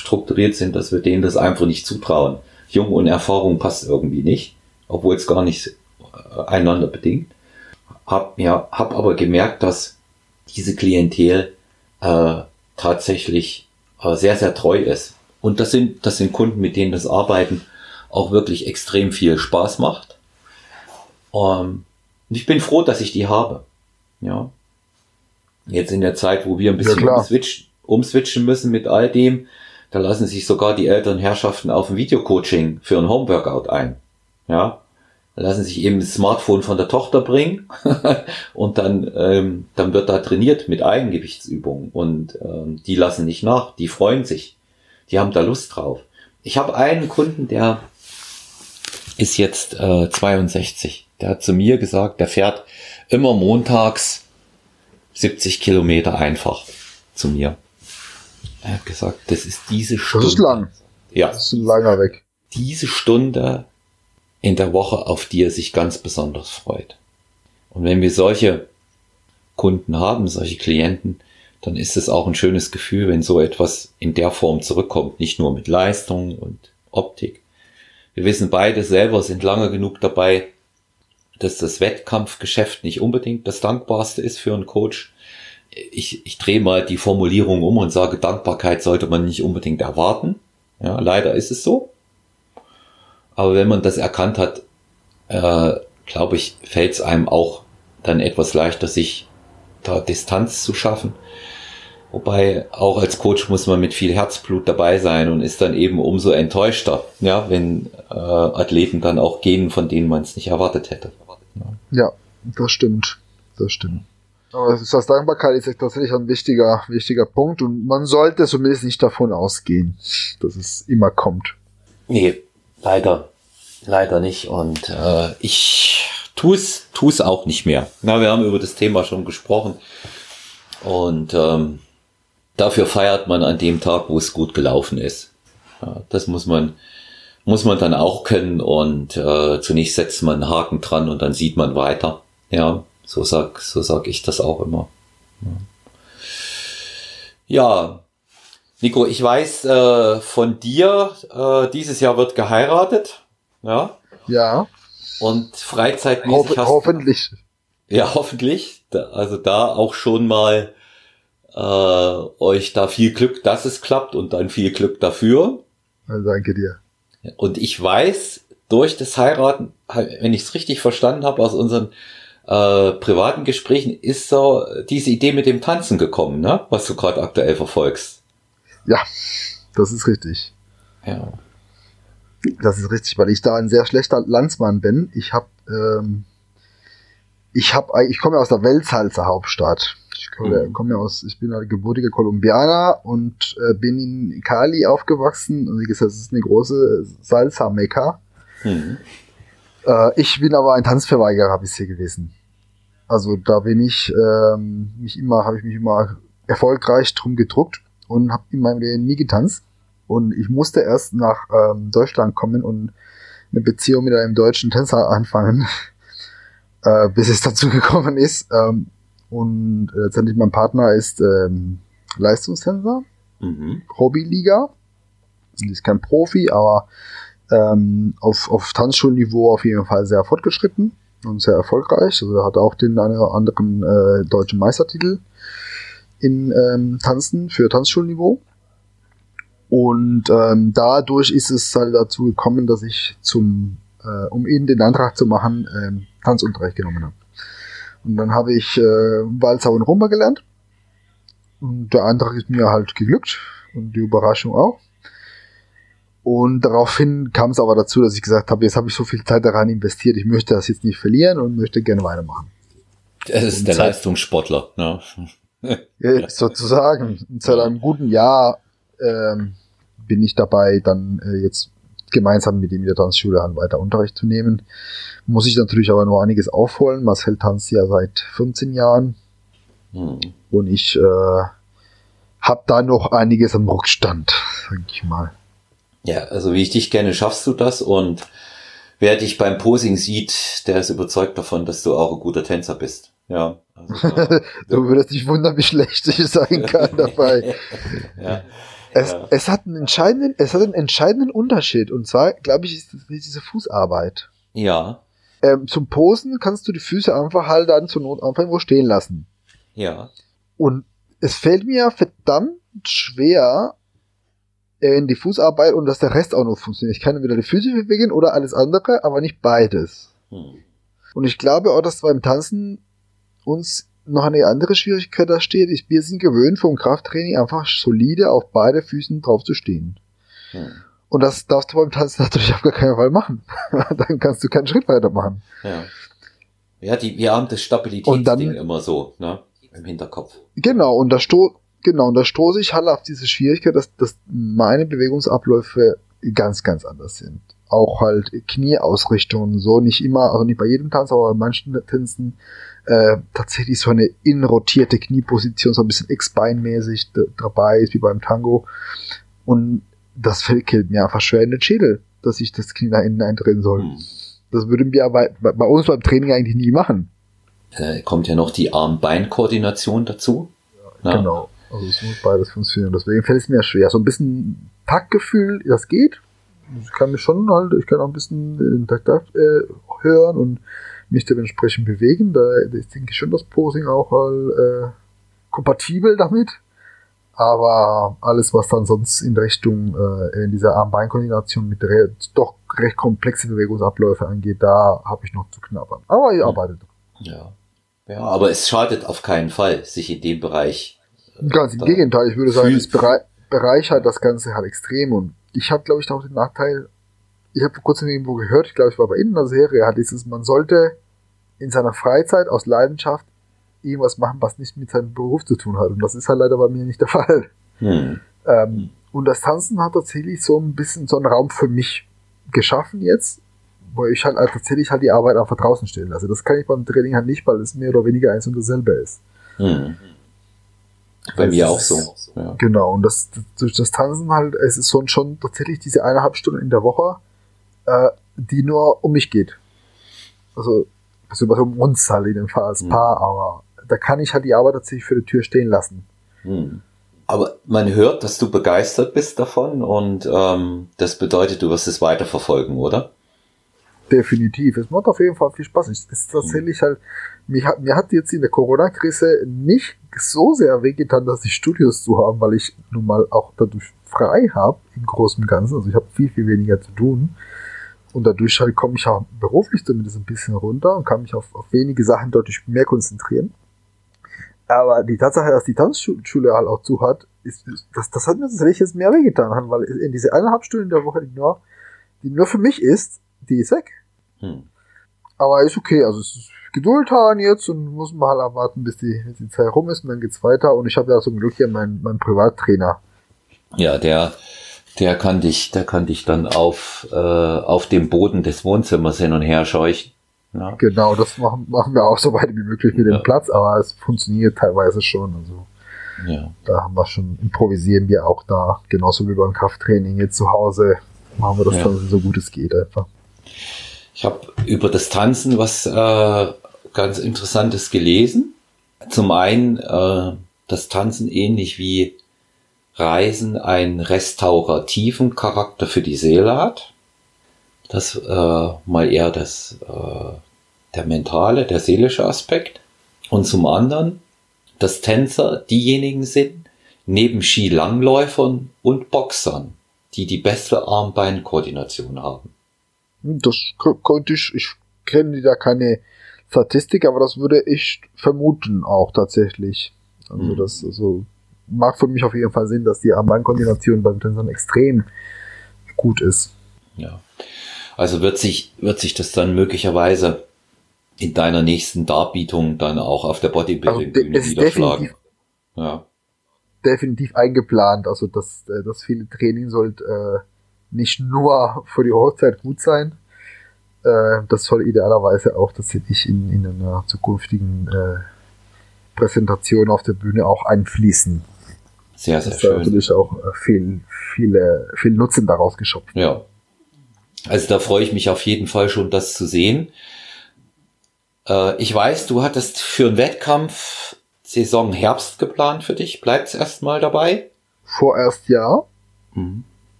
strukturiert sind, dass wir denen das einfach nicht zutrauen. Jung und Erfahrung passt irgendwie nicht, obwohl es gar nicht äh, einander bedingt. Hab, ja, hab aber gemerkt, dass diese Klientel äh, tatsächlich äh, sehr, sehr treu ist. Und das sind, das sind Kunden, mit denen das Arbeiten auch wirklich extrem viel Spaß macht. Ähm, und ich bin froh, dass ich die habe. Ja. Jetzt in der Zeit, wo wir ein bisschen ja, umswitchen, umswitchen müssen mit all dem, da lassen sich sogar die älteren Herrschaften auf ein Videocoaching für ein Homeworkout ein. Ja. Lassen sich eben das Smartphone von der Tochter bringen und dann, ähm, dann wird da trainiert mit Eigengewichtsübungen und ähm, die lassen nicht nach, die freuen sich. Die haben da Lust drauf. Ich habe einen Kunden, der ist jetzt äh, 62. Der hat zu mir gesagt, der fährt immer montags 70 Kilometer einfach zu mir. Er hat gesagt, das ist diese Stunde. Das ist lang. Ja. Das ist langer Weg. Diese Stunde in der Woche, auf die er sich ganz besonders freut. Und wenn wir solche Kunden haben, solche Klienten, dann ist es auch ein schönes Gefühl, wenn so etwas in der Form zurückkommt. Nicht nur mit Leistung und Optik. Wir wissen beide selber, sind lange genug dabei, dass das Wettkampfgeschäft nicht unbedingt das Dankbarste ist für einen Coach. Ich, ich drehe mal die Formulierung um und sage, Dankbarkeit sollte man nicht unbedingt erwarten. Ja, leider ist es so. Aber wenn man das erkannt hat, äh, glaube ich, fällt es einem auch dann etwas leichter, sich da Distanz zu schaffen. Wobei auch als Coach muss man mit viel Herzblut dabei sein und ist dann eben umso enttäuschter, ja, wenn äh, Athleten dann auch gehen, von denen man es nicht erwartet hätte. Ja, das stimmt. Das stimmt. Aber das ist, Dankbarkeit ist tatsächlich ein wichtiger, wichtiger Punkt und man sollte zumindest nicht davon ausgehen, dass es immer kommt. Nee, leider. Leider nicht. Und äh, ich tue es tu's auch nicht mehr. Na, wir haben über das Thema schon gesprochen. Und ähm, dafür feiert man an dem Tag, wo es gut gelaufen ist. Ja, das muss man, muss man dann auch können und äh, zunächst setzt man einen Haken dran und dann sieht man weiter. Ja, so sag, so sag ich das auch immer. Ja, Nico, ich weiß äh, von dir, äh, dieses Jahr wird geheiratet. Ja. Ja. Und freizeitmäßig Ho hast Hoffentlich. Ja, hoffentlich. Also da auch schon mal äh, euch da viel Glück, dass es klappt und dann viel Glück dafür. Danke dir. Und ich weiß durch das Heiraten, wenn ich es richtig verstanden habe aus unseren äh, privaten Gesprächen, ist so diese Idee mit dem Tanzen gekommen, ne? was du gerade aktuell verfolgst. Ja, das ist richtig. Ja. Das ist richtig, weil ich da ein sehr schlechter Landsmann bin. Ich habe ähm, ich habe ich komme aus der Weltsalzer Hauptstadt. Ich komme, mhm. komme aus, ich bin ein gebürtiger Kolumbianer und äh, bin in Cali aufgewachsen. Und wie gesagt, es ist eine große Salsa-Mekka. Mhm. Äh, ich bin aber ein Tanzverweigerer bisher gewesen. Also da bin ich ähm, mich immer, habe ich mich immer erfolgreich drum gedruckt und habe in meinem Leben nie getanzt. Und ich musste erst nach ähm, Deutschland kommen und eine Beziehung mit einem deutschen Tänzer anfangen, äh, bis es dazu gekommen ist. Ähm, und letztendlich mein Partner ist ähm, Leistungstänzer, mhm. Hobbyliga. Ist kein Profi, aber ähm, auf, auf Tanzschulniveau auf jeden Fall sehr fortgeschritten und sehr erfolgreich. Also er hat auch den einen oder anderen äh, deutschen Meistertitel in ähm, Tanzen für Tanzschulniveau. Und ähm, dadurch ist es halt dazu gekommen, dass ich zum, äh, um ihn den Antrag zu machen, ähm, Tanzunterricht genommen habe. Und dann habe ich äh, Walzer und Rumba gelernt. Und der Antrag ist mir halt geglückt und die Überraschung auch. Und daraufhin kam es aber dazu, dass ich gesagt habe, jetzt habe ich so viel Zeit daran investiert, ich möchte das jetzt nicht verlieren und möchte gerne weitermachen. Das ist und der seit, Leistungssportler, ne? ja, sozusagen. Und seit einem guten Jahr ähm, bin ich dabei, dann äh, jetzt gemeinsam mit ihm in der Tanzschule an weiter Unterricht zu nehmen. Muss ich natürlich aber noch einiges aufholen. Marcel tanzt ja seit 15 Jahren. Hm. Und ich äh, habe da noch einiges am Rückstand, sag ich mal. Ja, also wie ich dich kenne, schaffst du das und wer dich beim Posing sieht, der ist überzeugt davon, dass du auch ein guter Tänzer bist. Ja. Also, du würdest dich wundern, wie schlecht ich sein kann dabei. ja. Es, ja. es, hat einen entscheidenden, es hat einen entscheidenden Unterschied. Und zwar, glaube ich, ist diese Fußarbeit. Ja. Ähm, zum Posen kannst du die Füße einfach halt dann zur Not einfach irgendwo stehen lassen. Ja. Und es fällt mir verdammt schwer, in die Fußarbeit und dass der Rest auch noch funktioniert. Ich kann entweder die Füße bewegen oder alles andere, aber nicht beides. Hm. Und ich glaube auch, dass beim Tanzen uns noch eine andere Schwierigkeit da steht. wir sind gewöhnt vom Krafttraining einfach solide auf beide Füßen drauf zu stehen. Hm. Und das darfst du beim Tanzen natürlich auf gar keinen Fall machen. dann kannst du keinen Schritt weiter machen. Ja, ja die, wir haben das Stabilitätsding immer so, ne? Im Hinterkopf. Genau, und da sto genau, und da stoße ich halt auf diese Schwierigkeit, dass, dass meine Bewegungsabläufe ganz, ganz anders sind. Auch halt Knieausrichtungen, so nicht immer, also nicht bei jedem Tanz, aber bei manchen Tänzen äh, tatsächlich so eine inrotierte Knieposition, so ein bisschen X-Bein-mäßig dabei ist, wie beim Tango. Und das fällt mir einfach schwer in den Schädel, dass ich das Knie nach innen eindrehen soll. Hm. Das würden wir bei, bei uns beim Training eigentlich nie machen. Äh, kommt ja noch die Arm-Bein-Koordination dazu. Ja, genau. Also es muss beides funktionieren. Deswegen fällt es mir schwer. So ein bisschen Taktgefühl, das geht. Ich kann mich schon halt, ich kann auch ein bisschen den Takt äh, hören und mich dementsprechend bewegen. Da ist, denke ich schon das Posing auch halt, äh, kompatibel damit. Aber alles, was dann sonst in Richtung äh, in dieser Arm-Bein-Koordination mit re doch recht komplexe Bewegungsabläufe angeht, da habe ich noch zu knabbern. Aber ihr arbeitet. Ja. Ja, aber es schadet auf keinen Fall, sich in dem Bereich. Äh, Ganz im Gegenteil, ich würde sagen, es berei bereichert das Ganze halt extrem. Und ich habe, glaube ich, auch den Nachteil, ich habe vor kurzem irgendwo gehört, ich glaube, ich war bei Ihnen in der Serie, hat dieses, man sollte in seiner Freizeit aus Leidenschaft irgendwas machen, was nicht mit seinem Beruf zu tun hat. Und das ist halt leider bei mir nicht der Fall. Hm. Ähm, und das Tanzen hat tatsächlich so ein bisschen so einen Raum für mich geschaffen jetzt, wo ich halt, halt tatsächlich halt die Arbeit einfach draußen stellen lasse. Das kann ich beim Training halt nicht, weil es mehr oder weniger eins und dasselbe ist. Hm. Bei das mir auch so. Ja. Genau, und das, durch das Tanzen halt, es ist schon, schon tatsächlich diese eineinhalb Stunden in der Woche, äh, die nur um mich geht. Also also um uns halt in dem Fall als mhm. Paar, aber da kann ich halt die Arbeit tatsächlich für die Tür stehen lassen. Mhm. Aber man hört, dass du begeistert bist davon und ähm, das bedeutet, du wirst es weiterverfolgen, oder? Definitiv. Es macht auf jeden Fall viel Spaß. Es ist tatsächlich mhm. halt, mir hat, mir hat jetzt in der Corona-Krise nicht so sehr wehgetan, dass die Studios zu haben, weil ich nun mal auch dadurch frei habe im Großen und Ganzen. Also ich habe viel, viel weniger zu tun. Und dadurch halt komme ich auch beruflich zumindest ein bisschen runter und kann mich auf, auf wenige Sachen deutlich mehr konzentrieren. Aber die Tatsache, dass die Tanzschule halt auch zu hat, ist, das, das hat mir tatsächlich jetzt mehr wehgetan, weil in diese eineinhalb Stunden der Woche, die nur, die nur für mich ist, die ist weg. Hm. Aber ist okay, also es ist Geduld haben jetzt und muss man halt erwarten, bis die, bis die Zeit rum ist und dann geht's weiter. Und ich habe ja zum Glück hier meinen, meinen Privattrainer. Ja, der der kann dich, der kann dich dann auf, äh, auf dem Boden des Wohnzimmers hin und her scheuchen. Ja. Genau, das machen, machen wir auch so weit wie möglich mit ja. dem Platz, aber es funktioniert teilweise schon. Also. Ja. Da haben wir schon, improvisieren wir auch da, genauso wie beim Krafttraining jetzt zu Hause, machen wir das ja. dann so gut es geht einfach. Ich habe über das Tanzen was äh, ganz Interessantes gelesen. Zum einen, äh, das Tanzen ähnlich wie Reisen einen restaurativen Charakter für die Seele hat. Das äh, mal eher das äh, der mentale, der seelische Aspekt. Und zum anderen, dass Tänzer diejenigen sind, neben Skilangläufern und Boxern, die die beste Arm-Bein-Koordination haben. Das könnte ich, ich kenne da keine Statistik, aber das würde ich vermuten auch tatsächlich. Also mhm. das also macht für mich auf jeden Fall Sinn, dass die Arm-Bein-Koordination beim Tänzern extrem gut ist. Ja. Also wird sich, wird sich das dann möglicherweise in deiner nächsten Darbietung dann auch auf der Bodybuilding-Bühne also niederschlagen. Ja. Definitiv eingeplant, also das, äh, das viele Training sollte äh, nicht nur für die Hochzeit gut sein, äh, das soll idealerweise auch tatsächlich in, in einer zukünftigen äh, Präsentation auf der Bühne auch einfließen. Sehr, sehr das schön. natürlich auch äh, viel, viele, viel Nutzen daraus geschöpft. Ja. Also da freue ich mich auf jeden Fall schon, das zu sehen. Äh, ich weiß, du hattest für einen Wettkampf Saison Herbst geplant für dich. Bleibt's erstmal dabei? Vorerst ja. Mhm.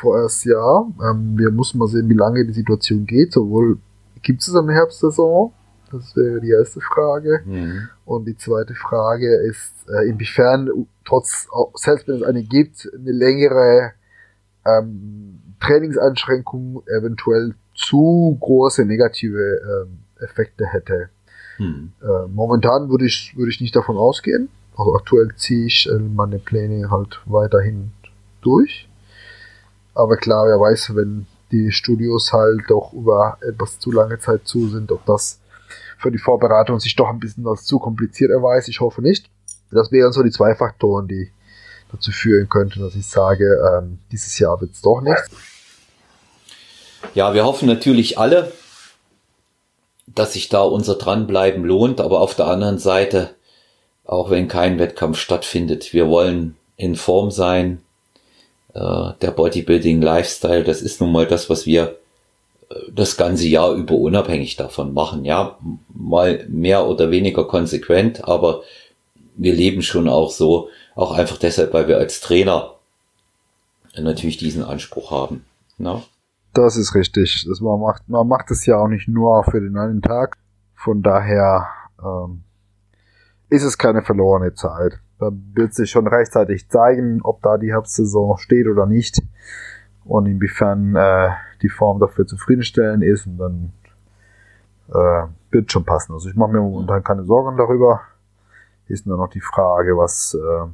Vorerst ja. Ähm, wir müssen mal sehen, wie lange die Situation geht. Sowohl gibt es eine Herbstsaison? Das wäre die erste Frage. Mhm. Und die zweite Frage ist, äh, inwiefern trotz, selbst wenn es eine gibt, eine längere ähm, Trainingseinschränkung eventuell zu große negative ähm, Effekte hätte. Hm. Äh, momentan würde ich, würde ich nicht davon ausgehen. Also aktuell ziehe ich äh, meine Pläne halt weiterhin durch. Aber klar, wer weiß, wenn die Studios halt doch über etwas zu lange Zeit zu sind, ob das für die Vorbereitung sich doch ein bisschen was zu kompliziert erweist. Ich hoffe nicht. Das wären so die zwei Faktoren, die dazu führen könnten, dass ich sage, ähm, dieses Jahr wird es doch nichts. Ja, wir hoffen natürlich alle, dass sich da unser Dranbleiben lohnt, aber auf der anderen Seite, auch wenn kein Wettkampf stattfindet, wir wollen in Form sein. Äh, der Bodybuilding Lifestyle, das ist nun mal das, was wir äh, das ganze Jahr über unabhängig davon machen. Ja, mal mehr oder weniger konsequent, aber wir leben schon auch so, auch einfach deshalb, weil wir als Trainer natürlich diesen Anspruch haben. Na? Das ist richtig. Das man, macht, man macht es ja auch nicht nur für den einen Tag. Von daher ähm, ist es keine verlorene Zeit. Da wird sich schon rechtzeitig zeigen, ob da die Herbstsaison steht oder nicht und inwiefern äh, die Form dafür zufriedenstellend ist und dann äh, wird schon passen. Also ich mache mir momentan keine Sorgen darüber. Ist nur noch die Frage, was, äh,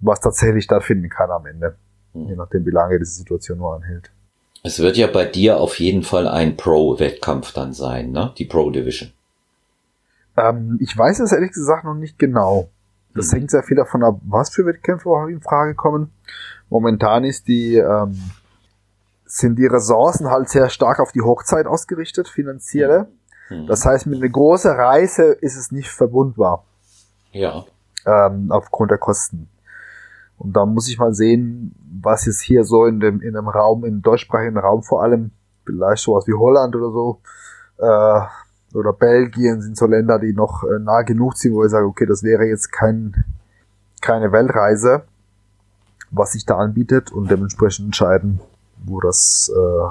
was tatsächlich stattfinden kann am Ende. Mhm. Je nachdem, wie lange diese Situation nur anhält. Es wird ja bei dir auf jeden Fall ein Pro-Wettkampf dann sein, ne? Die Pro-Division. Ähm, ich weiß es ehrlich gesagt noch nicht genau. Das hm. hängt sehr viel davon ab, was für Wettkämpfe in Frage kommen. Momentan ist die, ähm, sind die Ressourcen halt sehr stark auf die Hochzeit ausgerichtet, finanzielle. Hm. Das heißt, mit einer großen Reise ist es nicht verbundbar. Ja. Ähm, aufgrund der Kosten. Und da muss ich mal sehen, was jetzt hier so in dem, in dem Raum, im deutschsprachigen Raum vor allem, vielleicht sowas wie Holland oder so, äh, oder Belgien sind so Länder, die noch äh, nah genug sind, wo ich sage, okay, das wäre jetzt kein, keine Weltreise, was sich da anbietet und dementsprechend entscheiden, wo das äh,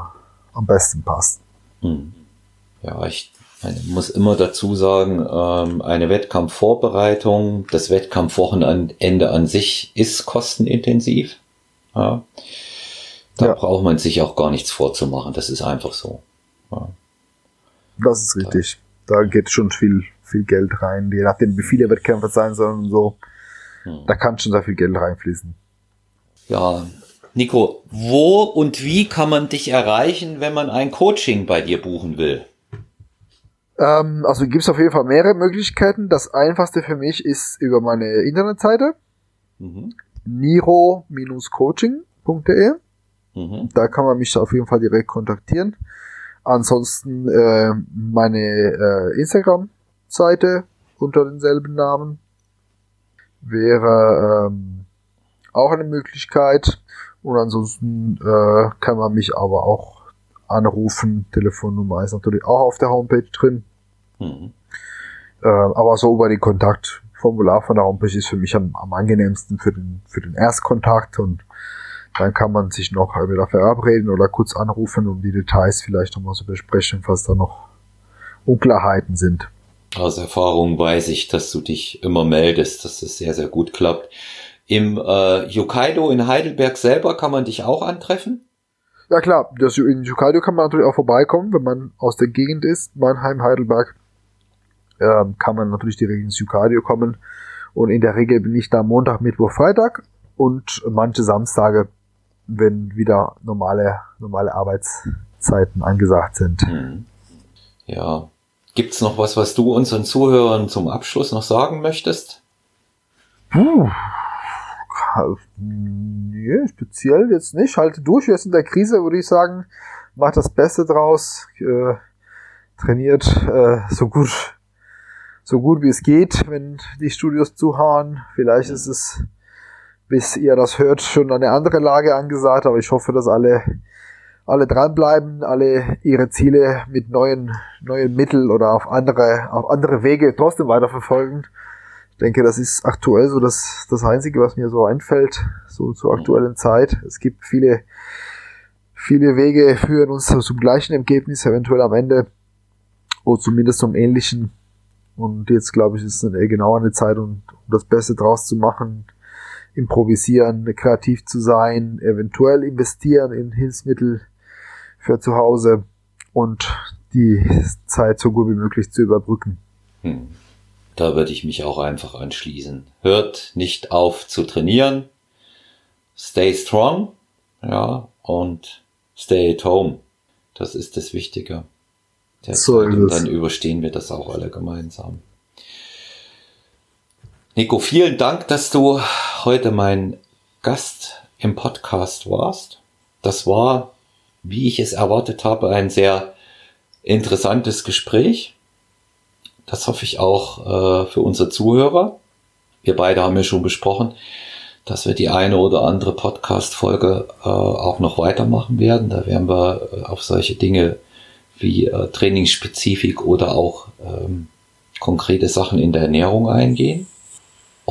am besten passt. Hm. Ja, ich muss immer dazu sagen, ähm, eine Wettkampfvorbereitung, das Wettkampfwochenende an sich ist kostenintensiv. Ja. Da ja. braucht man sich auch gar nichts vorzumachen. Das ist einfach so. Ja. Das ist richtig. Da geht schon viel, viel Geld rein, je nachdem, wie viele Wettkämpfe sein sollen und so. Hm. Da kann schon sehr viel Geld reinfließen. Ja, Nico, wo und wie kann man dich erreichen, wenn man ein Coaching bei dir buchen will? Ähm, also gibt es auf jeden Fall mehrere Möglichkeiten. Das einfachste für mich ist über meine Internetseite mhm. niro-coaching.de. Mhm. Da kann man mich auf jeden Fall direkt kontaktieren. Ansonsten äh, meine äh, Instagram-Seite unter denselben Namen. wäre ähm, auch eine Möglichkeit. Und ansonsten äh, kann man mich aber auch anrufen. Telefonnummer ist natürlich auch auf der Homepage drin. Mhm. Äh, aber so über den Kontaktformular von der Homepage ist für mich am, am angenehmsten für den, für den Erstkontakt und dann kann man sich noch wieder verabreden oder kurz anrufen, um die Details vielleicht nochmal zu besprechen, falls da noch Unklarheiten sind. Aus Erfahrung weiß ich, dass du dich immer meldest, dass es sehr, sehr gut klappt. Im äh, Yokkaido in Heidelberg selber kann man dich auch antreffen? Ja klar, das, in Yokkaido kann man natürlich auch vorbeikommen, wenn man aus der Gegend ist, Mannheim, Heidelberg, ähm, kann man natürlich direkt ins Yokkaido kommen. Und in der Regel bin ich da Montag, Mittwoch, Freitag und manche Samstage, wenn wieder normale, normale Arbeitszeiten angesagt sind. Hm. Ja. Gibt's noch was, was du unseren Zuhörern zum Abschluss noch sagen möchtest? Puh, Nee, speziell jetzt nicht. Halte durch. Jetzt in der Krise würde ich sagen, macht das Beste draus. Äh, trainiert äh, so gut so gut wie es geht, wenn die Studios zuhauen. Vielleicht ist es, bis ihr das hört, schon eine andere Lage angesagt, aber ich hoffe, dass alle alle dranbleiben, alle ihre Ziele mit neuen neuen Mitteln oder auf andere auf andere Wege trotzdem weiterverfolgen denke, das ist aktuell so das, das Einzige, was mir so einfällt, so zur aktuellen Zeit. Es gibt viele, viele Wege führen uns zum gleichen Ergebnis, eventuell am Ende, oder zumindest zum ähnlichen. Und jetzt, glaube ich, ist eine genau eine Zeit, um, um das Beste draus zu machen, improvisieren, kreativ zu sein, eventuell investieren in Hilfsmittel für zu Hause und die Zeit so gut wie möglich zu überbrücken. Hm. Da würde ich mich auch einfach anschließen. Hört nicht auf zu trainieren. Stay strong. Ja, und stay at home. Das ist das Wichtige. So und dann überstehen wir das auch alle gemeinsam. Nico, vielen Dank, dass du heute mein Gast im Podcast warst. Das war, wie ich es erwartet habe, ein sehr interessantes Gespräch. Das hoffe ich auch äh, für unsere Zuhörer. Wir beide haben ja schon besprochen, dass wir die eine oder andere Podcast-Folge äh, auch noch weitermachen werden. Da werden wir äh, auf solche Dinge wie äh, Trainingsspezifik oder auch ähm, konkrete Sachen in der Ernährung eingehen.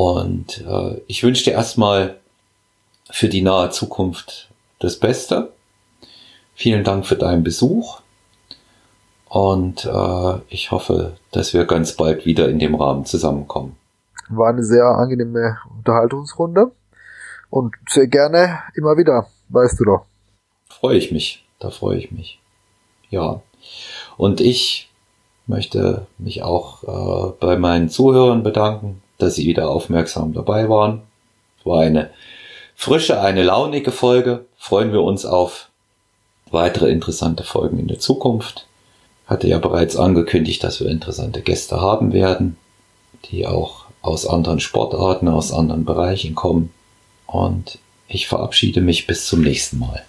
Und äh, ich wünsche dir erstmal für die nahe Zukunft das Beste. Vielen Dank für deinen Besuch. Und äh, ich hoffe, dass wir ganz bald wieder in dem Rahmen zusammenkommen. War eine sehr angenehme Unterhaltungsrunde und sehr gerne immer wieder, weißt du doch. Freue ich mich, da freue ich mich. Ja. Und ich möchte mich auch äh, bei meinen Zuhörern bedanken, dass sie wieder aufmerksam dabei waren. Es war eine frische, eine launige Folge. Freuen wir uns auf weitere interessante Folgen in der Zukunft hatte ja bereits angekündigt, dass wir interessante Gäste haben werden, die auch aus anderen Sportarten, aus anderen Bereichen kommen. Und ich verabschiede mich bis zum nächsten Mal.